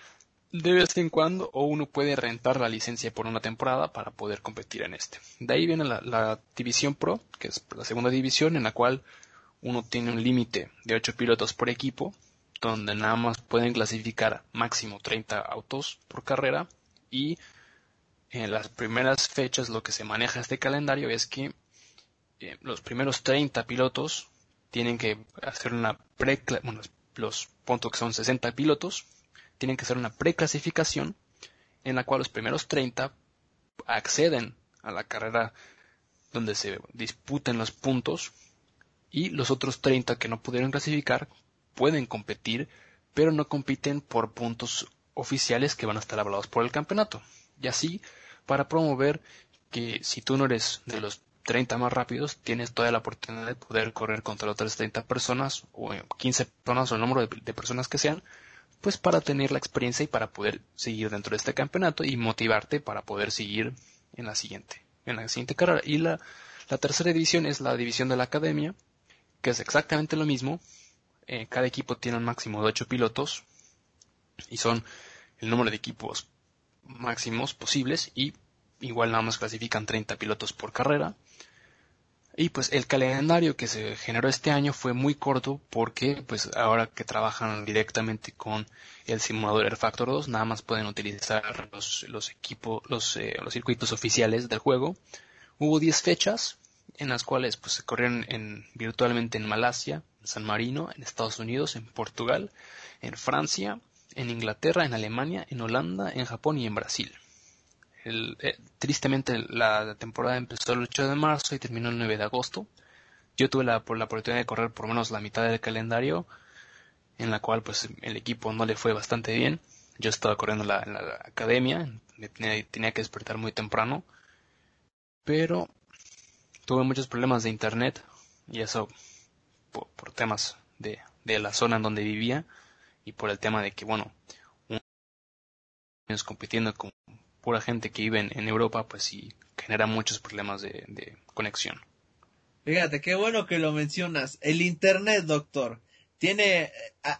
de vez en cuando o uno puede rentar la licencia por una temporada para poder competir en este. De ahí viene la, división Pro, que es la segunda división en la cual uno tiene un límite de 8 pilotos por equipo, donde nada más pueden clasificar máximo 30 autos por carrera y en las primeras fechas lo que se maneja este calendario es que eh, los primeros 30 pilotos tienen que hacer una pre bueno, los puntos que son 60 pilotos tienen que hacer una preclasificación en la cual los primeros 30 acceden a la carrera donde se disputen los puntos y los otros 30 que no pudieron clasificar pueden competir, pero no compiten por puntos oficiales que van a estar avalados por el campeonato. Y así, para promover que si tú no eres de los 30 más rápidos, tienes toda la oportunidad de poder correr contra otras 30 personas o 15 personas o el número de personas que sean pues para tener la experiencia y para poder seguir dentro de este campeonato y motivarte para poder seguir en la siguiente, en la siguiente carrera. Y la, tercera división es la división de la academia, que es exactamente lo mismo. Eh, cada equipo tiene un máximo de 8 pilotos y son el número de equipos máximos posibles y igual nada más clasifican 30 pilotos por carrera. Y pues el calendario que se generó este año fue muy corto porque pues ahora que trabajan directamente con el simulador Air Factor 2 nada más pueden utilizar los, los equipos, los, eh, los circuitos oficiales del juego. Hubo 10 fechas en las cuales pues se corrieron en, virtualmente en Malasia, en San Marino, en Estados Unidos, en Portugal, en Francia, en Inglaterra, en Alemania, en Holanda, en Japón y en Brasil. Eh, tristemente la temporada empezó el 8 de marzo y terminó el 9 de agosto. Yo tuve la, la oportunidad de correr por menos la mitad del calendario, en la cual pues el equipo no le fue bastante bien. Yo estaba corriendo en la academia, tenía, que despertar muy temprano, pero tuve muchos problemas de internet y eso por, temas de, de la zona en donde vivía y por el tema de que bueno, compitiendo con pura gente que vive en, Europa, pues sí genera muchos problemas de, conexión. Fíjate, qué bueno que lo mencionas. El Internet, doctor. Tiene,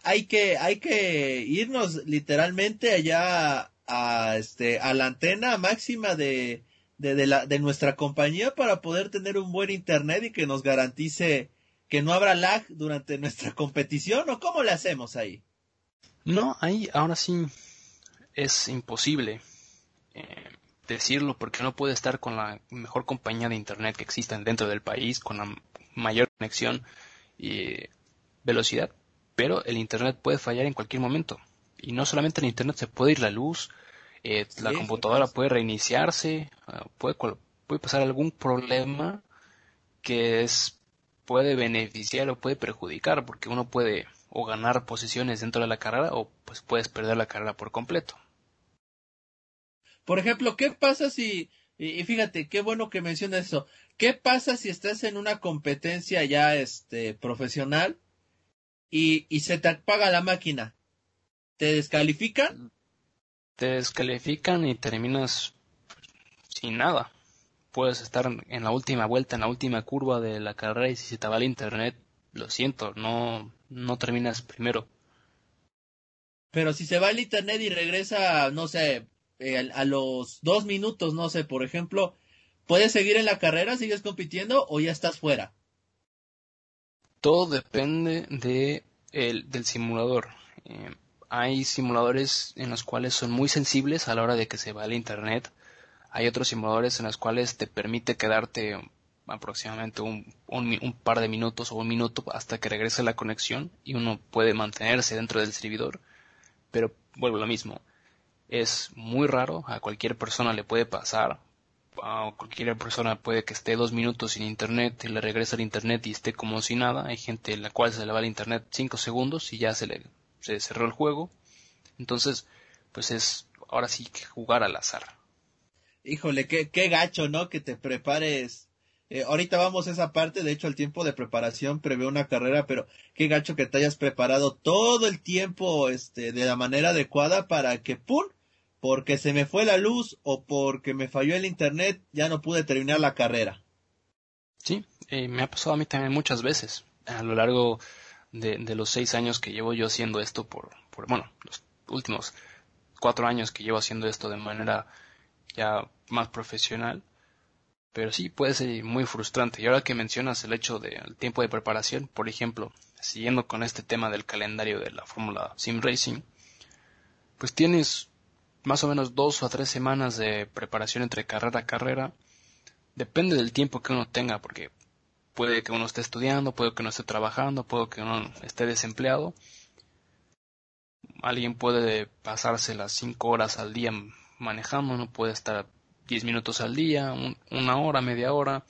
hay que, hay que irnos literalmente allá a, este, a la antena máxima de, de, la, de nuestra compañía para poder tener un buen Internet y que nos garantice que no habrá lag durante nuestra competición o cómo le hacemos ahí. No, ahí ahora sí es imposible eh, decirlo porque no puede estar con la mejor compañía de internet que exista dentro del país, con la mayor conexión y velocidad, pero el internet puede fallar en cualquier momento. Y no solamente el internet, se puede ir la luz, eh, la computadora puede reiniciarse, ah, puede, puede pasar algún problema que es, puede beneficiar o puede perjudicar, porque uno puede o ganar posiciones dentro de la carrera o pues puedes perder la carrera por completo. Por ejemplo, ¿qué pasa si, y fíjate, qué bueno que mencionas eso, ¿qué pasa si estás en una competencia ya este, profesional y, y se te apaga la máquina? ¿Te descalifican? Te descalifican y terminas sin nada. puedes estar en la última vuelta, en la última curva de la carrera y si se te va el internet, lo siento, no, no terminas primero. Pero si se va el internet y regresa, no sé, eh, a los dos minutos, no sé, por ejemplo, ¿puedes seguir en la carrera, sigues compitiendo o ya estás fuera? Todo depende de el, del simulador. Eh, hay simuladores en los cuales son muy sensibles a la hora de que se va el internet. Hay otros simuladores en los cuales te permite quedarte aproximadamente un, par de minutos o un minuto hasta que regrese la conexión y uno puede mantenerse dentro del servidor. Pero vuelvo a lo mismo. Es muy raro, a cualquier persona le puede pasar. A cualquier persona puede que esté dos minutos sin internet y le regrese el internet y esté como si nada. Hay gente en la cual se le va el internet cinco segundos y ya se le se cerró el juego. Entonces, pues es ahora sí que jugar al azar. Híjole, qué, qué gacho, ¿no? Que te prepares. Eh, ahorita vamos a esa parte, de hecho el tiempo de preparación prevé una carrera, pero qué gacho que te hayas preparado todo el tiempo este, de la manera adecuada para que, ¡pum! Porque se me fue la luz o porque me falló el internet, ya no pude terminar la carrera. Sí, eh, me ha pasado a mí también muchas veces. A lo largo de, de, los seis años que llevo yo haciendo esto por, por, bueno, los últimos cuatro años que llevo haciendo esto de manera ya más profesional. Pero sí puede ser muy frustrante. Y ahora que mencionas el hecho del tiempo de preparación, por ejemplo, siguiendo con este tema del calendario de la Fórmula Sim Racing, pues tienes más o menos dos o tres semanas de preparación entre carrera a carrera. Depende del tiempo que uno tenga, porque puede que uno esté estudiando, puede que uno esté trabajando, puede que uno esté desempleado. Alguien puede pasarse las cinco horas al día manejando, uno puede estar diez minutos al día, una hora, media hora.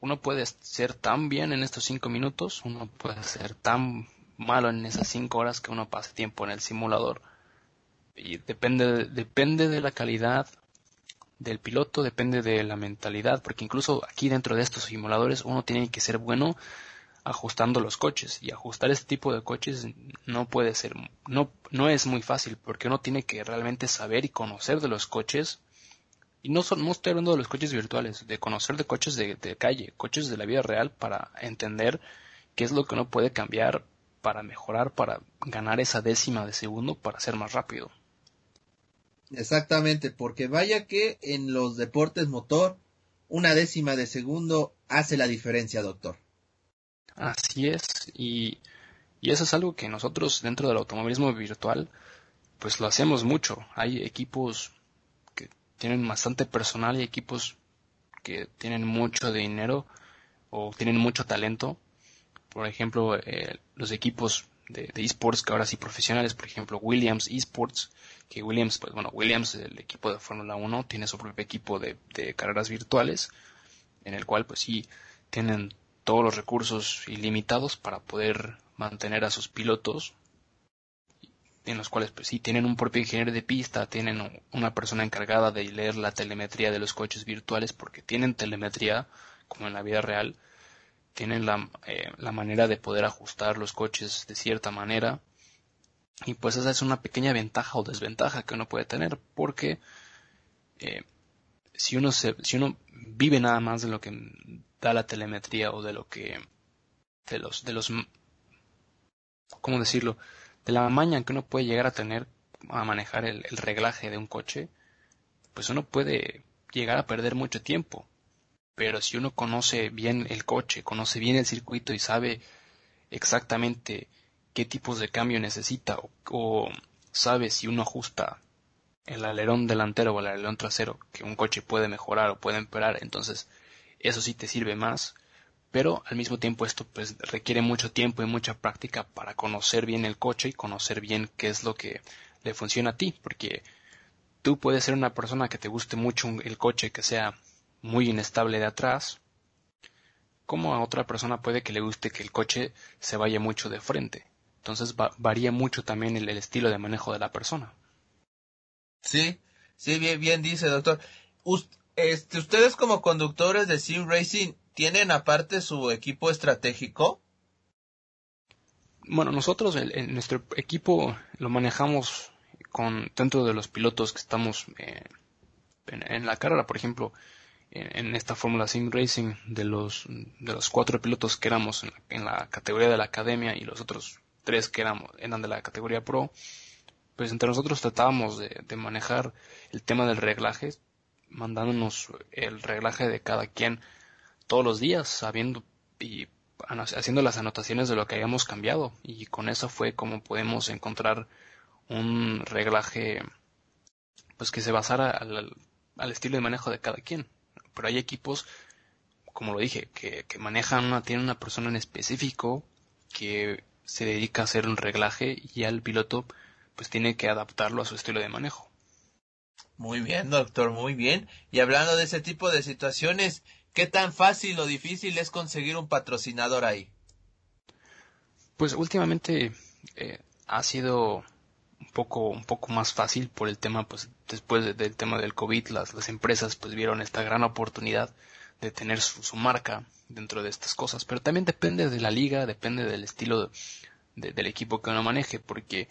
Uno puede ser tan bien en estos cinco minutos, uno puede ser tan malo en esas cinco horas que uno pase tiempo en el simulador. Y depende, depende de la calidad del piloto, depende de la mentalidad, porque incluso aquí dentro de estos simuladores uno tiene que ser bueno ajustando los coches y ajustar este tipo de coches no puede ser no no es muy fácil porque uno tiene que realmente saber y conocer de los coches y no, son, no estoy hablando de los coches virtuales de conocer de coches de, de calle coches de la vida real para entender qué es lo que uno puede cambiar para mejorar para ganar esa décima de segundo para ser más rápido Exactamente, porque vaya que en los deportes motor, una décima de segundo hace la diferencia, doctor. Así es, y, y eso es algo que nosotros dentro del automovilismo virtual, pues lo hacemos mucho. Hay equipos que tienen bastante personal y equipos que tienen mucho dinero o tienen mucho talento. Por ejemplo, eh, los equipos de, de esports que ahora sí profesionales, por ejemplo Williams Esports, que Williams, pues bueno, Williams, el equipo de Fórmula 1, tiene su propio equipo de, de, carreras virtuales, en el cual pues sí tienen todos los recursos ilimitados para poder mantener a sus pilotos, en los cuales pues sí tienen un propio ingeniero de pista, tienen una persona encargada de leer la telemetría de los coches virtuales, porque tienen telemetría, como en la vida real, tienen la, eh, la manera de poder ajustar los coches de cierta manera, y pues esa es una pequeña ventaja o desventaja que uno puede tener, porque eh, si uno se, si uno vive nada más de lo que da la telemetría o de lo que de los de los cómo decirlo de la maña que uno puede llegar a tener a manejar el, el reglaje de un coche pues uno puede llegar a perder mucho tiempo pero si uno conoce bien el coche conoce bien el circuito y sabe exactamente qué tipos de cambio necesita o, sabe si uno ajusta el alerón delantero o el alerón trasero que un coche puede mejorar o puede empeorar, entonces eso sí te sirve más, pero al mismo tiempo esto pues requiere mucho tiempo y mucha práctica para conocer bien el coche y conocer bien qué es lo que le funciona a ti, porque tú puedes ser una persona que te guste mucho el coche que sea muy inestable de atrás, como a otra persona puede que le guste que el coche se vaya mucho de frente. Entonces varía mucho también el, estilo de manejo de la persona. Sí, sí, bien, bien dice, doctor. este, ¿Ustedes como conductores de Sim Racing tienen aparte su equipo estratégico? Bueno, nosotros en nuestro equipo lo manejamos con dentro de los pilotos que estamos eh, en, la carrera, por ejemplo, en, esta Fórmula Sim Racing de los, de los cuatro pilotos que éramos en la, categoría de la academia y los otros tres que éramos, eran de la categoría pro, pues entre nosotros tratábamos de, de manejar el tema del reglaje, mandándonos el reglaje de cada quien todos los días, sabiendo y haciendo las anotaciones de lo que habíamos cambiado. Y con eso fue como podemos encontrar un reglaje pues que se basara al, al estilo de manejo de cada quien pero hay equipos, como lo dije, que, manejan una, tienen una persona en específico que se dedica a hacer un reglaje y al piloto pues tiene que adaptarlo a su estilo de manejo. Muy bien, doctor, muy bien. Y hablando de ese tipo de situaciones, ¿qué tan fácil o difícil es conseguir un patrocinador ahí? Pues últimamente eh, ha sido un poco un poco más fácil por el tema pues después del tema del covid las, las empresas pues vieron esta gran oportunidad de tener su, marca dentro de estas cosas pero también depende de la liga depende del estilo del equipo que uno maneje porque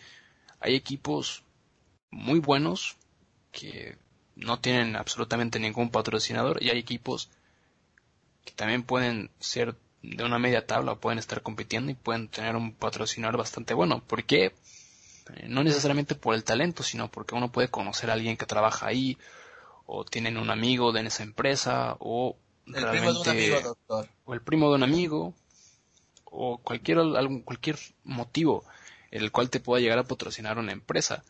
hay equipos muy buenos que no tienen absolutamente ningún patrocinador y hay equipos que también pueden ser de una media tabla pueden estar compitiendo y pueden tener un patrocinador bastante bueno ¿por qué? Eh, no necesariamente por el talento, sino porque uno puede conocer a alguien que trabaja ahí, o tienen un amigo de esa empresa, o el primo de un amigo, doctor. o el primo de un amigo, o cualquier, algún, cualquier motivo el cual te pueda llegar a patrocinar una empresa.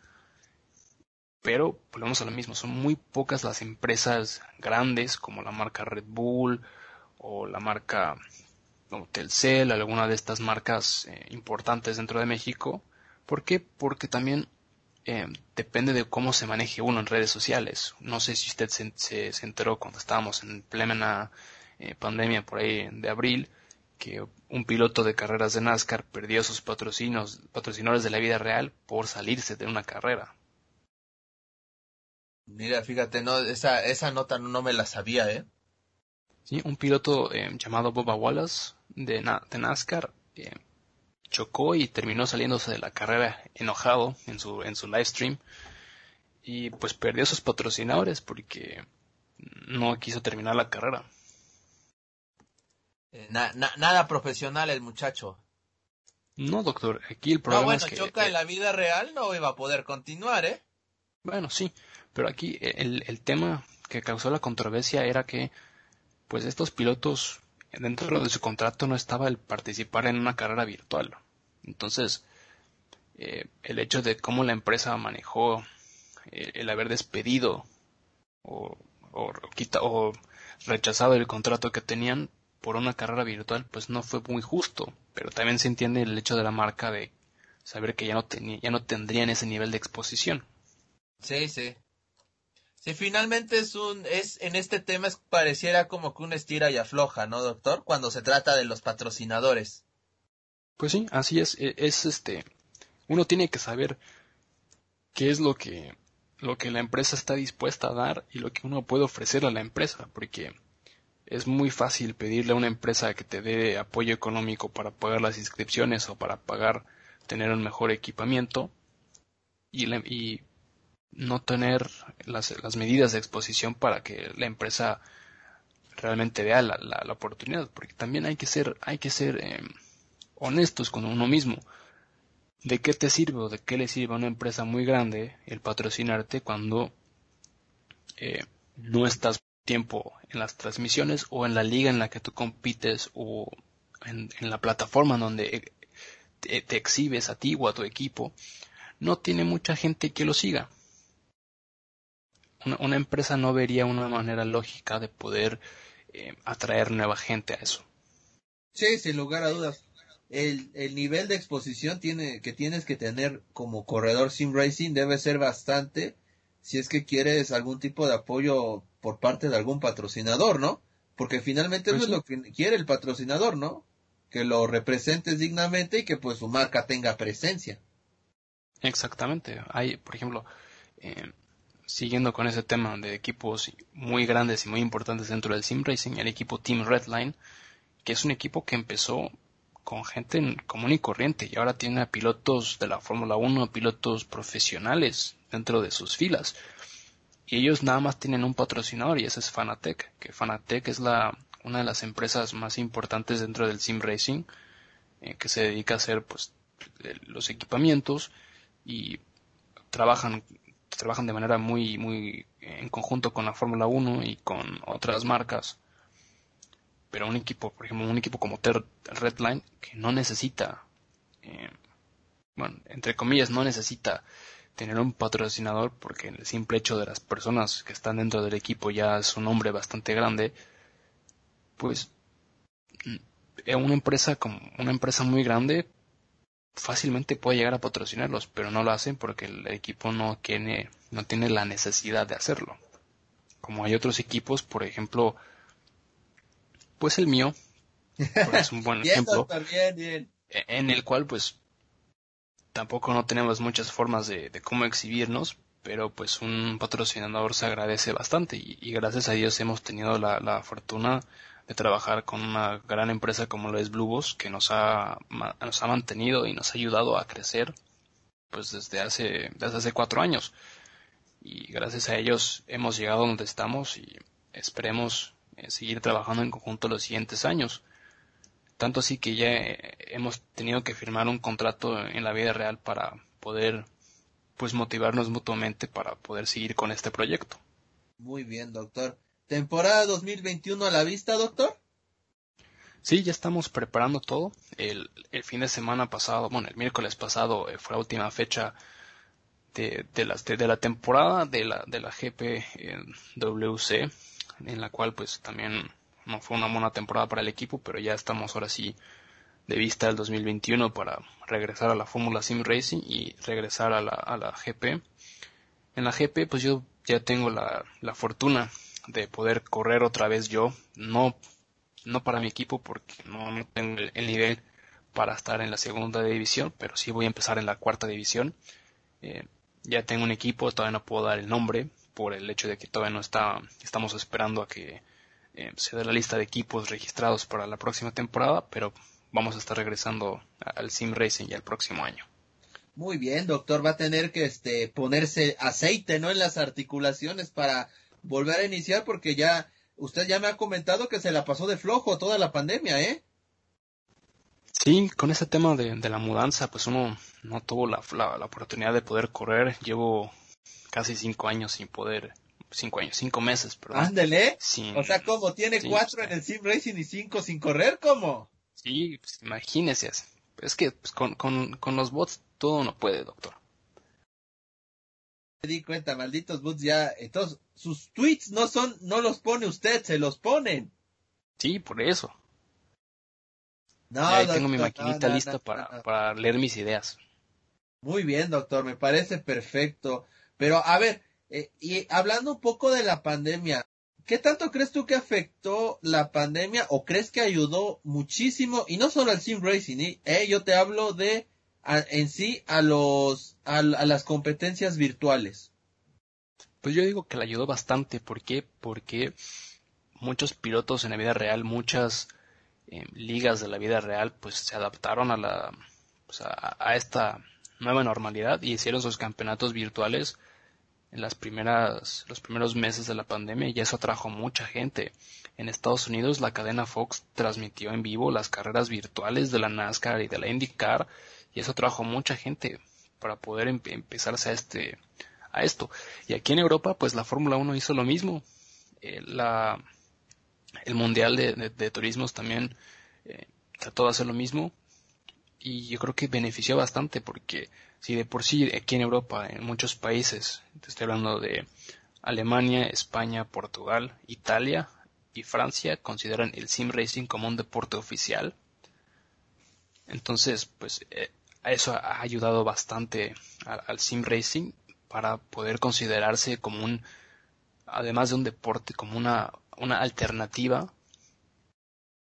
Pero volvemos a lo mismo, son muy pocas las empresas grandes como la marca Red Bull o la marca Telcel, alguna de estas marcas eh, importantes dentro de México, ¿Por qué? Porque también eh, depende de cómo se maneje uno en redes sociales. No sé si usted se, se, enteró cuando estábamos en plena eh, pandemia por ahí de abril que un piloto de carreras de NASCAR perdió sus patrocinios, patrocinadores de la vida real por salirse de una carrera. Mira, fíjate, no, esa, esa nota no, me la sabía, ¿eh? Sí, un piloto eh, llamado Boba Wallace de, de NASCAR chocó y terminó saliéndose de la carrera enojado en su, en su live stream y pues perdió sus patrocinadores porque no quiso terminar la carrera. Eh, nada profesional el muchacho. No, doctor, aquí el problema es que... choca en eh, la vida real, no iba a poder continuar, ¿eh? Bueno, sí, pero aquí el, el tema que causó la controversia era que pues estos pilotos dentro de su contrato no estaba el participar en una carrera virtual. Entonces, eh, el hecho de cómo la empresa manejó eh, el haber despedido o, o, o rechazado el contrato que tenían por una carrera virtual, pues no fue muy justo. Pero también se entiende el hecho de la marca de saber que ya no, ya no tendrían ese nivel de exposición. Sí, sí. Si finalmente es un, es, en este tema pareciera como que una estira y afloja, ¿no, doctor? Cuando se trata de los patrocinadores. Pues sí, así es, e, es este, uno tiene que saber qué es lo que, lo que la empresa está dispuesta a dar y lo que uno puede ofrecer a la empresa, porque es muy fácil pedirle a una empresa que te dé apoyo económico para pagar las inscripciones o para pagar tener un mejor equipamiento y, y no tener las, las, medidas de exposición para que la empresa realmente vea la, la, oportunidad porque también hay que ser hay que ser em, honestos con uno mismo. De qué te sirve o de qué le sirve a una empresa muy grande el patrocinarte cuando eh, no estás tiempo en las transmisiones o en la liga en la que tú compites o en, la plataforma donde te, te exhibes a ti o a tu equipo no tiene mucha gente que lo siga una, empresa no vería una manera lógica de poder eh, atraer nueva gente a eso. Sí, sin lugar a dudas. El, el nivel de exposición tiene, que tienes que tener como corredor sim racing debe ser bastante si es que quieres algún tipo de apoyo por parte de algún patrocinador, ¿no? Porque finalmente eso es lo que quiere el patrocinador, ¿no? Que lo representes dignamente y que pues su marca tenga presencia. Exactamente. Hay, por ejemplo, eh, siguiendo con ese tema de equipos muy grandes y muy importantes dentro del sim racing, el equipo Team Redline, que es un equipo que empezó con gente común y corriente y ahora tiene a pilotos de la Fórmula 1, pilotos profesionales dentro de sus filas. Y ellos nada más tienen un patrocinador y ese es Fanatec, que Fanatec es la, una de las empresas más importantes dentro del sim racing, eh, que se dedica a hacer pues los equipamientos y trabajan trabajan de manera muy muy en conjunto con la Fórmula 1 y con otras marcas. Pero un equipo por ejemplo un equipo como Redline que no necesita eh, bueno entre comillas no necesita tener un patrocinador porque el simple hecho de las personas que están dentro del equipo ya es un nombre bastante grande pues mm, una empresa como una empresa muy grande fácilmente puede llegar a patrocinarlos, pero no lo hacen porque el equipo no tiene, no tiene la necesidad de hacerlo. Como hay otros equipos, por ejemplo, pues el mío, es un buen ejemplo, e-, en el cual pues tampoco no tenemos muchas formas de, cómo exhibirnos, pero pues un patrocinador se agradece bastante y, gracias a Dios hemos tenido la, la fortuna de trabajar con una gran empresa como lo es Bluebos, que nos ha, nos ha mantenido y nos ha ayudado a crecer pues desde hace, desde hace cuatro años. Y gracias a ellos hemos llegado donde estamos y esperemos eh, seguir trabajando en conjunto los siguientes años. Tanto así que ya eh, hemos tenido que firmar un contrato en la vida real para poder pues motivarnos mutuamente para poder seguir con este proyecto. Muy bien, doctor. ¿Temporada 2021 a la vista, doctor? Sí, ya estamos preparando todo. El, fin de semana pasado, bueno, el miércoles pasado eh, fue la última fecha de, de, de, la temporada de la, de la GPWC, en la cual pues también no fue una buena temporada para el equipo, pero ya estamos ahora sí de vista del 2021 para regresar a la Fórmula Sim Racing y regresar a la, a la GP. En la GP pues yo ya tengo la, la fortuna de poder correr otra vez yo, no, no para mi equipo porque no, tengo el, nivel para estar en la segunda división, pero sí voy a empezar en la cuarta división. Eh, ya tengo un equipo, todavía no puedo dar el nombre por el hecho de que todavía no está, estamos esperando a que eh, se dé la lista de equipos registrados para la próxima temporada, pero vamos a estar regresando al Sim Racing ya el próximo año. Muy bien, doctor, va a tener que este ponerse aceite, ¿no? En las articulaciones para volver a iniciar porque ya usted ya me ha comentado que se la pasó de flojo toda la pandemia, ¿eh? Sí, con ese tema de, la mudanza, pues uno no tuvo la, la, oportunidad de poder correr. Llevo casi cinco años sin poder, cinco años, cinco meses, perdón. Ándele. o sea, ¿cómo? ¿Tiene cuatro en el Sim Racing y cinco sin correr? ¿Cómo? Sí, pues imagínese. Es que pues, con, con, con los bots todo no puede, doctor me di cuenta, malditos boots ya, entonces sus tweets no son, no los pone usted, se los ponen. Sí, por eso. No, ahí tengo mi maquinita lista para, para leer mis ideas. Muy bien, doctor, me parece perfecto. Pero a ver, eh, y hablando un poco de la pandemia, ¿qué tanto crees tú que afectó la pandemia o crees que ayudó muchísimo? Y no solo al sim racing, ¿eh? yo te hablo de en sí a los a, las competencias virtuales? Pues yo digo que le ayudó bastante. ¿Por qué? Porque muchos pilotos en la vida real, muchas eh, ligas de la vida real, pues se adaptaron a la pues, a, esta nueva normalidad y hicieron sus campeonatos virtuales en las primeras los primeros meses de la pandemia y eso atrajo mucha gente. En Estados Unidos la cadena Fox transmitió en vivo las carreras virtuales de la NASCAR y de la IndyCar y eso trajo mucha gente para poder empezarse a este a esto. Y aquí en Europa pues la Fórmula 1 hizo lo mismo. Eh, la el mundial de, de, turismos también eh, trató de hacer lo mismo. Y yo creo que benefició bastante porque si de por sí aquí en Europa en muchos países te estoy hablando de Alemania España Portugal Italia y Francia consideran el sim racing como un deporte oficial. Entonces pues eh, eso ha ayudado bastante al, sim racing para poder considerarse como un, además de un deporte, como una, una alternativa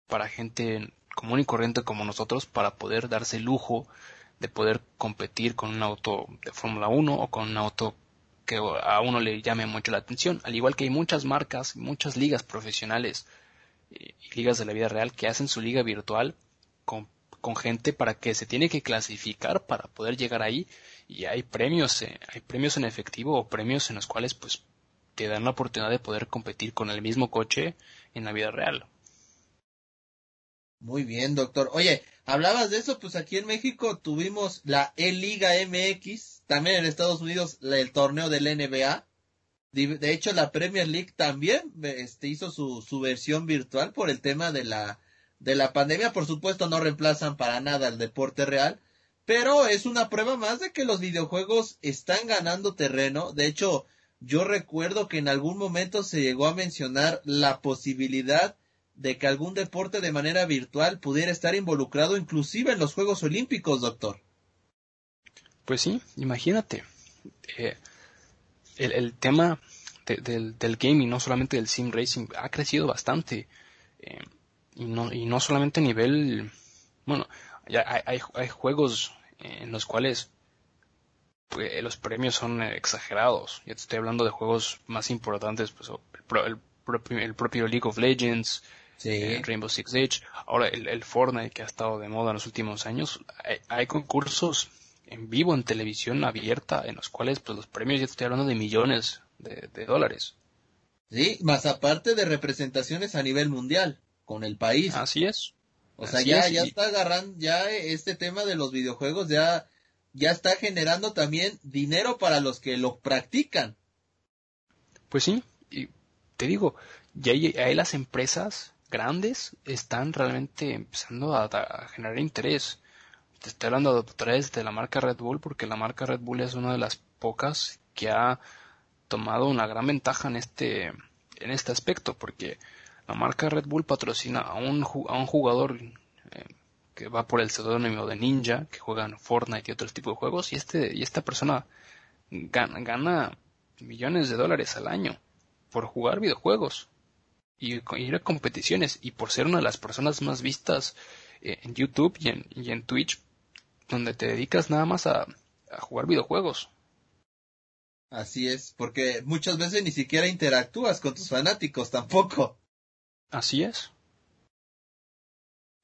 para gente común y corriente como nosotros para poder darse el lujo de poder competir con un auto de Fórmula 1 o con un auto que a uno le llame mucho la atención. Al igual que hay muchas marcas, muchas ligas profesionales eh, y ligas de la vida real que hacen su liga virtual con con gente para que se tiene que clasificar para poder llegar ahí y hay premios, eh, hay premios en efectivo o premios en los cuales pues te dan la oportunidad de poder competir con el mismo coche en la vida real. Muy bien, doctor. Oye, hablabas de eso, pues aquí en México tuvimos la E-Liga MX, también en Estados Unidos el torneo del NBA. De hecho, la Premier League también este, hizo su, su versión virtual por el tema de la, de la pandemia. Por supuesto, no reemplazan para nada el deporte real, pero es una prueba más de que los videojuegos están ganando terreno. De hecho, yo recuerdo que en algún momento se llegó a mencionar la posibilidad de que algún deporte de manera virtual pudiera estar involucrado inclusive en los Juegos Olímpicos, doctor. Pues sí, imagínate. Eh, el, tema del, del, gaming, no solamente del sim racing, ha crecido bastante. Eh, y, no, y no solamente a nivel... Bueno, ya hay, hay, juegos en los cuales pues, los premios son exagerados. Ya te estoy hablando de juegos más importantes, pues el, el propio League of Legends, eh, Rainbow Six Siege, ahora el, Fortnite que ha estado de moda en los últimos años, hay, concursos en vivo en televisión abierta en los cuales pues los premios ya estoy hablando de millones de, dólares. Sí, más aparte de representaciones a nivel mundial con el país. Así es. O sea, ya, ya está agarrando, ya este tema de los videojuegos ya, ya está generando también dinero para los que lo practican. Pues sí, y te digo, ya hay las empresas grandes están realmente empezando a, generar interés. Te estoy hablando a través de la marca Red Bull porque la marca Red Bull es una de las pocas que ha tomado una gran ventaja en este en este aspecto porque la marca Red Bull patrocina a un, a un jugador eh, que va por el seudónimo de Ninja que juega en Fortnite y otros tipos de juegos y este y esta persona gana, millones de dólares al año por jugar videojuegos y, ir a competiciones y por ser una de las personas más vistas eh, en YouTube y en, Twitch donde te dedicas nada más a jugar videojuegos. Así es, porque muchas veces ni siquiera interactúas con tus fanáticos tampoco. Así es.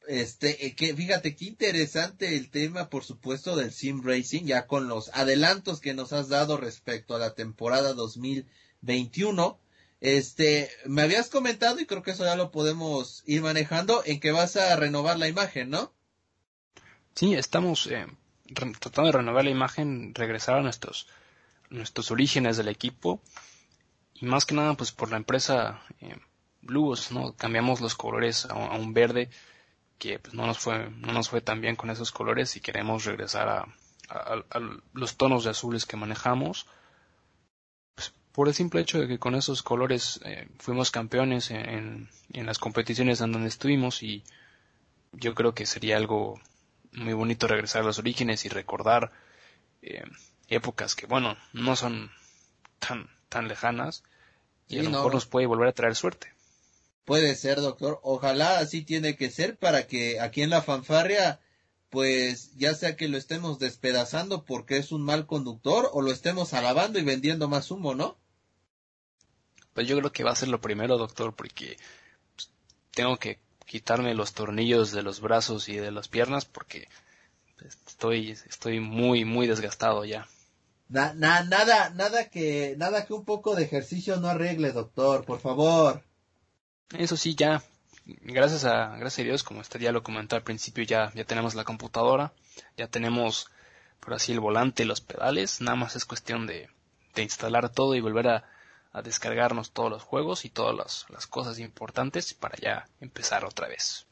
Este, eh, que fíjate qué interesante el tema, por supuesto, del sim racing, ya con los adelantos que nos has dado respecto a la temporada 2021. Este, me habías comentado, y creo que eso ya lo podemos ir manejando, en que vas a renovar la imagen, ¿no? Sí, estamos eh, tratando de renovar la imagen, regresar a nuestros, nuestros orígenes del equipo, y más que nada, pues por la empresa eh, Blues, ¿no? Cambiamos los colores a, un verde, que pues, no nos fue, no nos fue tan bien con esos colores, y queremos regresar a, a los tonos de azules que manejamos. Por el simple hecho de que con esos colores eh, fuimos campeones en, en, las competiciones en donde estuvimos y yo creo que sería algo muy bonito regresar a los orígenes y recordar eh, épocas que bueno no son tan tan lejanas y a lo mejor nos puede volver a traer suerte puede ser doctor ojalá así tiene que ser para que aquí en la fanfarria pues ya sea que lo estemos despedazando porque es un mal conductor o lo estemos alabando y vendiendo más humo, ¿no? Pues yo creo que va a ser lo primero, doctor, porque pues, tengo que quitarme los tornillos de los brazos y de las piernas porque pues, estoy, estoy muy, muy desgastado ya. nada, nada que, nada que un poco de ejercicio no arregle, doctor, por favor. Eso sí, ya, gracias a, gracias a Dios, como usted ya lo comentó al principio, ya, ya tenemos la computadora, ya tenemos, por así, el volante los pedales, nada más es cuestión de, instalar todo y volver a, a descargarnos todos los juegos y todas las, cosas importantes para ya empezar otra vez.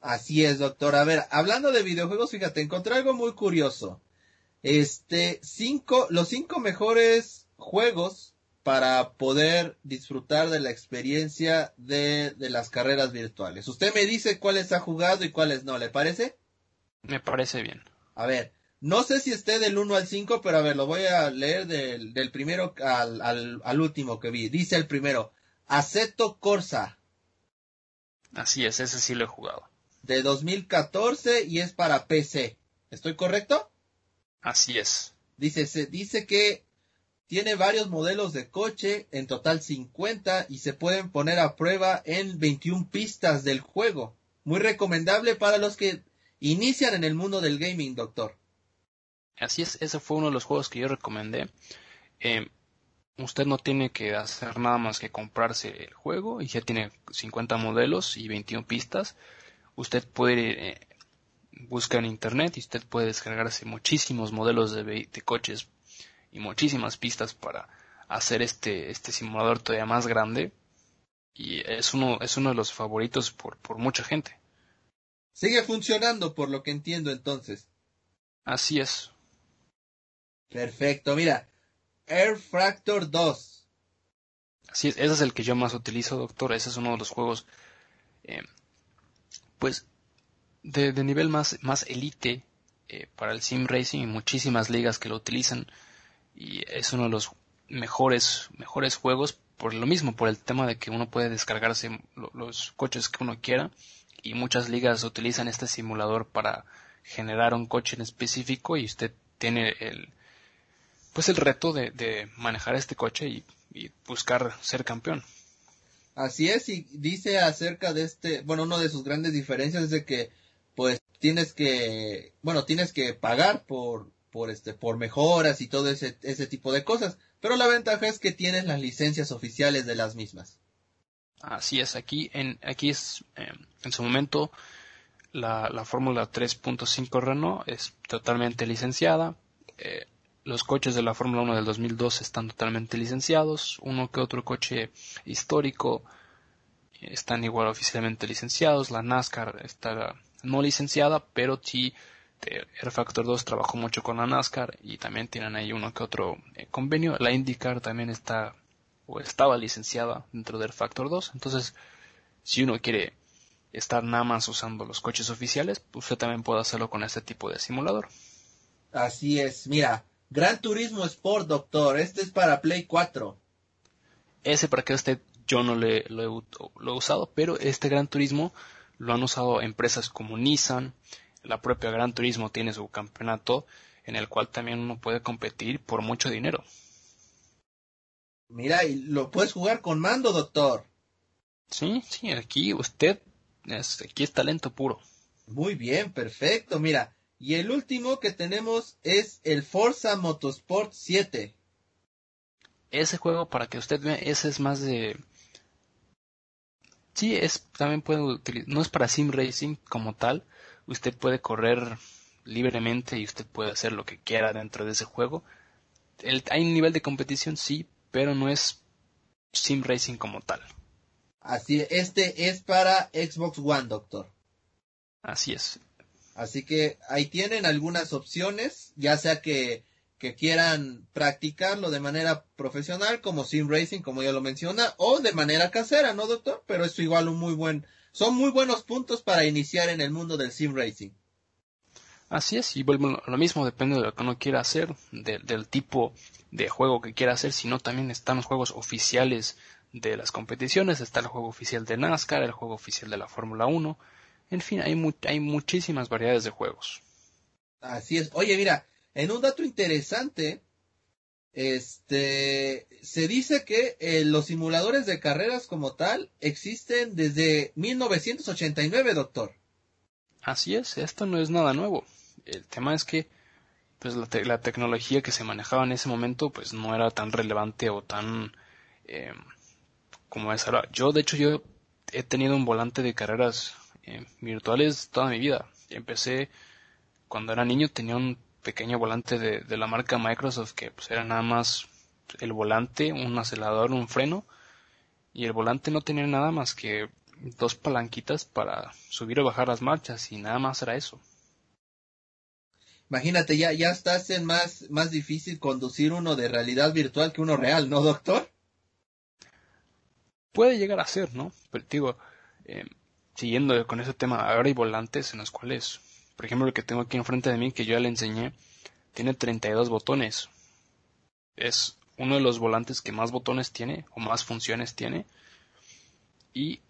Así es, doctor. A ver, hablando de videojuegos, fíjate, encontré algo muy curioso. Este, cinco, los cinco mejores juegos para poder disfrutar de la experiencia de, de las carreras virtuales. Usted me dice cuáles ha jugado y cuáles no, ¿le parece? Me parece bien. A ver, no sé si esté del 1 al 5, pero a ver, lo voy a leer del, del primero al, al, al, último que vi. Dice el primero, Aceto Corsa. Así es, ese sí lo he jugado. De 2014 y es para PC. ¿Estoy correcto? Así es. Dice, se dice que tiene varios modelos de coche, en total 50, y se pueden poner a prueba en 21 pistas del juego. Muy recomendable para los que inician en el mundo del gaming, doctor. Así es, ese fue uno de los juegos que yo recomendé. Eh, usted no tiene que hacer nada más que comprarse el juego y ya tiene 50 modelos y 21 pistas. Usted puede eh, buscar en internet y usted puede descargarse muchísimos modelos de, de, coches y muchísimas pistas para hacer este, este simulador todavía más grande. Y es uno, es uno de los favoritos por, por mucha gente. Sigue funcionando por lo que entiendo entonces. Así es. Perfecto, mira, Air Fractor 2. Así es, ese es el que yo más utilizo, doctor. Ese es uno de los juegos, eh, pues, de, nivel más, más elite eh, para el sim racing y muchísimas ligas que lo utilizan. Y es uno de los mejores, mejores juegos por lo mismo, por el tema de que uno puede descargarse los coches que uno quiera y muchas ligas utilizan este simulador para generar un coche en específico y usted tiene el, pues el reto de, manejar este coche y, buscar ser campeón. Así es, y dice acerca de este, bueno, una de sus grandes diferencias es de que, pues, tienes que, bueno, tienes que pagar por, por este, por mejoras y todo ese, ese tipo de cosas, pero la ventaja es que tienes las licencias oficiales de las mismas. Así es, aquí, en, aquí es, eh, en su momento, la, la Fórmula 3.5 Renault es totalmente licenciada, eh, los coches de la Fórmula 1 del 2002 están totalmente licenciados, uno que otro coche histórico están igual oficialmente licenciados, la NASCAR está no licenciada, pero sí Air Factor 2 trabajó mucho con la NASCAR y también tienen ahí uno que otro eh, convenio. La IndyCar también está o estaba licenciada dentro de Air Factor 2, entonces si uno quiere estar nada más usando los coches oficiales, usted también puede hacerlo con este tipo de simulador. Así es, mira, Gran Turismo Sport, doctor. Este es para Play 4. Ese para que usted yo no le, lo, he, usado, pero este Gran Turismo lo han usado empresas como Nissan. La propia Gran Turismo tiene su campeonato en el cual también uno puede competir por mucho dinero. Mira, y lo puedes jugar con mando, doctor. Sí, sí, aquí usted, es, aquí es talento puro. Muy bien, perfecto. Mira, y el último que tenemos es el Forza Motorsport 7. Ese juego, para que usted vea, ese es más de... Sí, es, también puede utilizar, no es para sim racing como tal, usted puede correr libremente y usted puede hacer lo que quiera dentro de ese juego. hay un nivel de competición, sí, pero no es sim racing como tal. Así, este es para Xbox One, doctor. Así es. Así que ahí tienen algunas opciones, ya sea que, que quieran practicarlo de manera profesional, como sim racing, como ya lo menciona, o de manera casera, ¿no, doctor? Pero es igual un muy buen, son muy buenos puntos para iniciar en el mundo del sim racing. Así es, y vuelvo lo mismo, depende de lo que uno quiera hacer, del tipo de juego que quiera hacer, sino también están los juegos oficiales de las competiciones, está el juego oficial de NASCAR, el juego oficial de la Fórmula 1, en fin, hay, hay muchísimas variedades de juegos. Así es. Oye, mira, en un dato interesante, este, se dice que eh, los simuladores de carreras como tal existen desde 1989, doctor. Así es, esto no es nada nuevo. El tema es que pues la, tecnología que se manejaba en ese momento pues no era tan relevante o tan eh, como es ahora. Yo de hecho yo he tenido un volante de carreras eh, virtuales toda mi vida. Empecé cuando era niño, tenía un pequeño volante de, la marca Microsoft que pues, era nada más el volante, un acelerador, un freno y el volante no tenía nada más que dos palanquitas para subir o bajar las marchas y nada más era eso. Imagínate, ya, ya estás en más, más difícil conducir uno de realidad virtual que uno real, ¿no, doctor? Puede llegar a ser, ¿no? Pero digo, eh, siguiendo con ese tema, ahora hay volantes en los cuales, por ejemplo, el que tengo aquí enfrente de mí, que yo ya le enseñé, tiene 32 botones. Es uno de los volantes que más botones tiene o más funciones tiene. Y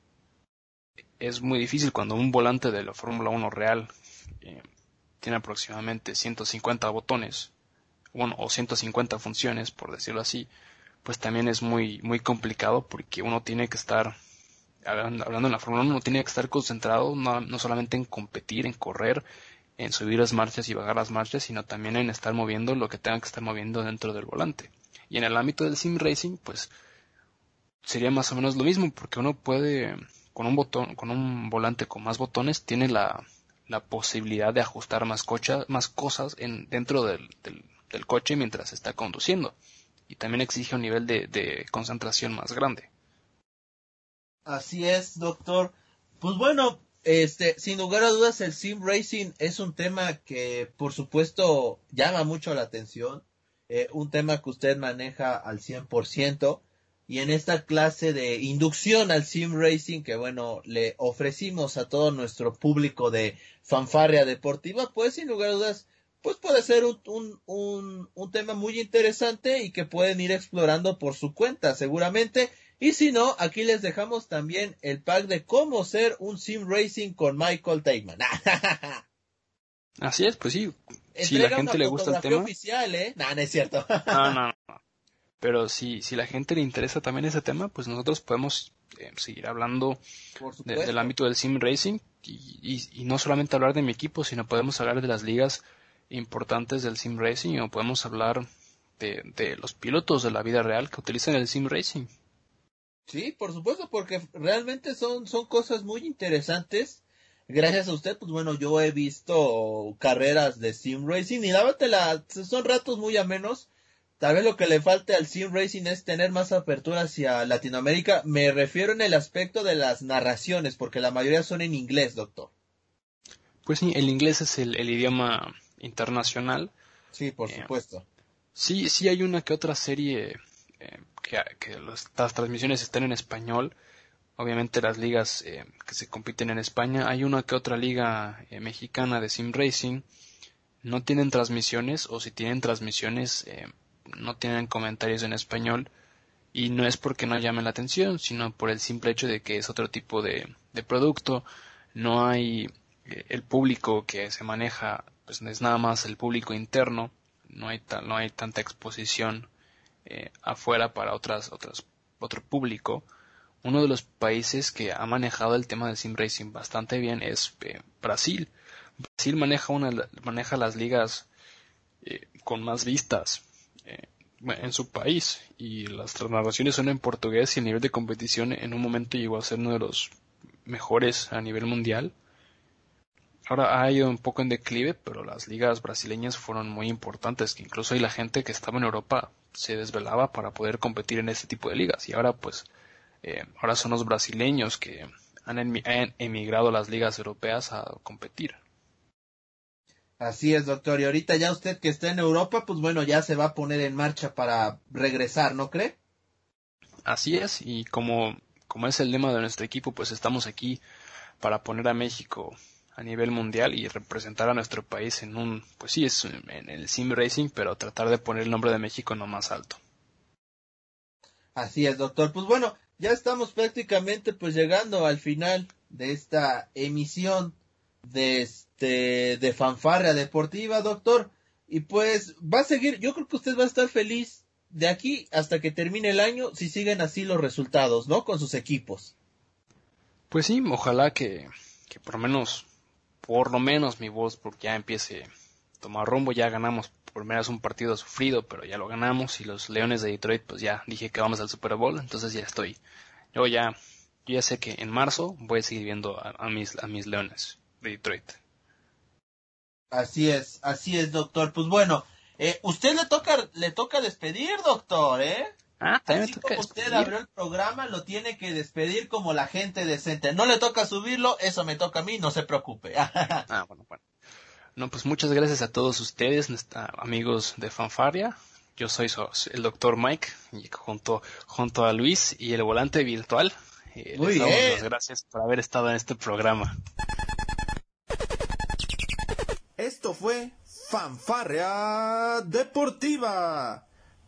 es muy difícil cuando un volante de la Fórmula 1 real eh, tiene aproximadamente 150 botones, o 150 funciones, por decirlo así, pues también es muy, muy complicado porque uno tiene que estar hablando, en la Fórmula 1, uno tiene que estar concentrado no, solamente en competir, en correr, en subir las marchas y bajar las marchas, sino también en estar moviendo lo que tenga que estar moviendo dentro del volante. Y en el ámbito del sim racing, pues sería más o menos lo mismo, porque uno puede, con un botón, con un volante con más botones, tiene la, la posibilidad de ajustar más, cocha, más cosas en, dentro del, del, coche mientras está conduciendo. Y también exige un nivel de, de concentración más grande. Así es, doctor. Pues bueno, este, sin lugar a dudas, el sim racing es un tema que, por supuesto, llama mucho la atención. Eh, un tema que usted maneja al 100%. Y en esta clase de inducción al sim racing que, bueno, le ofrecimos a todo nuestro público de fanfarria deportiva, pues sin lugar a dudas, pues puede ser un, un, un, un tema muy interesante y que pueden ir explorando por su cuenta, seguramente. Y si no, aquí les dejamos también el pack de cómo ser un sim racing con Michael Takeman. Así es, pues sí. si la gente le gusta el tema. oficial, ¿eh? no es cierto. no, no, no. Pero si, si la gente le interesa también ese tema, pues nosotros podemos eh, seguir hablando del ámbito del sim racing y, y, no solamente hablar de mi equipo, sino podemos hablar de las ligas importantes del sim racing o podemos hablar de, de los pilotos de la vida real que utilizan el sim racing. Sí, por supuesto, porque realmente son, son cosas muy interesantes. Gracias a usted, pues bueno, yo he visto carreras de sim racing y la son ratos muy amenos. Tal vez lo que le falte al sim racing es tener más apertura hacia Latinoamérica. Me refiero en el aspecto de las narraciones, porque la mayoría son en inglés, doctor. Pues sí, el inglés es el, idioma internacional. Sí, por eh, supuesto. Sí, sí hay una que otra serie eh, que, las transmisiones estén en español. Obviamente las ligas eh, que se compiten en España, hay una que otra liga eh, mexicana de sim racing, no tienen transmisiones o si tienen transmisiones eh, no tienen comentarios en español. Y no es porque no llamen la atención, sino por el simple hecho de que es otro tipo de, producto, no hay el público que se maneja, pues es nada más el público interno, no hay, no hay tanta exposición eh, afuera para otras, otras, otro público. Uno de los países que ha manejado el tema del sim racing bastante bien es eh, Brasil. Brasil maneja, una, maneja las ligas eh, con más vistas en su país y las narraciones son en portugués y el nivel de competición en un momento llegó a ser uno de los mejores a nivel mundial. Ahora ha ido un poco en declive, pero las ligas brasileñas fueron muy importantes, que incluso hay la gente que estaba en Europa se desvelaba para poder competir en este tipo de ligas y ahora pues eh, ahora son los brasileños que han, emigrado a las ligas europeas a competir. Así es, doctor. Y ahorita ya usted que está en Europa, pues bueno, ya se va a poner en marcha para regresar, ¿no cree? Así es, y como, como es el lema de nuestro equipo, pues estamos aquí para poner a México a nivel mundial y representar a nuestro país en un, pues sí, es en el sim racing, pero tratar de poner el nombre de México no más alto. Así es, doctor. Pues bueno, ya estamos prácticamente pues llegando al final de esta emisión de este de fanfarria deportiva, doctor. Y pues va a seguir, yo creo que usted va a estar feliz de aquí hasta que termine el año si siguen así los resultados, ¿no? Con sus equipos. Pues sí, ojalá que, que por lo menos por lo menos mi voz porque ya empiece a tomar rumbo, ya ganamos por menos un partido sufrido, pero ya lo ganamos y los Leones de Detroit pues ya dije que vamos al Super Bowl, entonces ya estoy. Yo ya yo ya sé que en marzo voy a seguir viendo a, mis a mis Leones de Detroit. Así es, así es, doctor. Pues bueno, eh, usted le toca le toca despedir, doctor, ¿eh? Ah, también Así como usted abrió el programa, lo tiene que despedir como la gente decente. No le toca subirlo, eso me toca a mí, no se preocupe. ah, bueno, bueno. No, pues muchas gracias a todos ustedes, amigos de Fanfaria. Yo soy el doctor Mike, y junto, junto a Luis y el volante virtual. Eh, Muy les damos las gracias por haber estado en este programa. Esto fue Fanfarria Deportiva